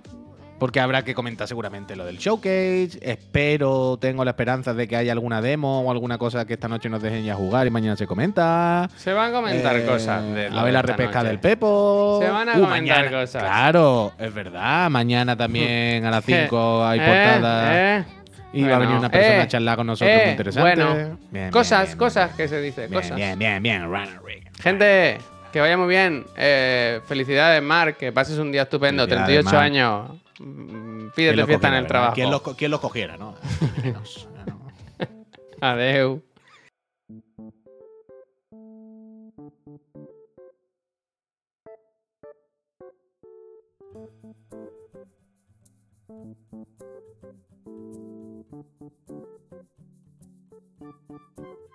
Porque habrá que comentar seguramente lo del showcase. Espero, tengo la esperanza de que haya alguna demo o alguna cosa que esta noche nos dejen ya jugar y mañana se comenta. Se van a comentar Eh, cosas. de a ver la repesca noche. del Pepo. Se van a Uh, comentar mañana- cosas. Claro, es verdad. Mañana también a las 5 hay Eh, portada. eh. Y va a venir una persona eh, a charlar con nosotros eh, muy interesante. Bueno, Bien, bien, cosas, bien, cosas que se dice, Bien, cosas. bien, bien, bien. Gente, que vaya muy bien. Eh, felicidades, Marc, que pases un día estupendo. Felicidades, 38 Marc. años. Mm, ¿Quién Pídete lo fiesta en el trabajo. ¿Quién los cogiera, no? Menos, no. Adeu.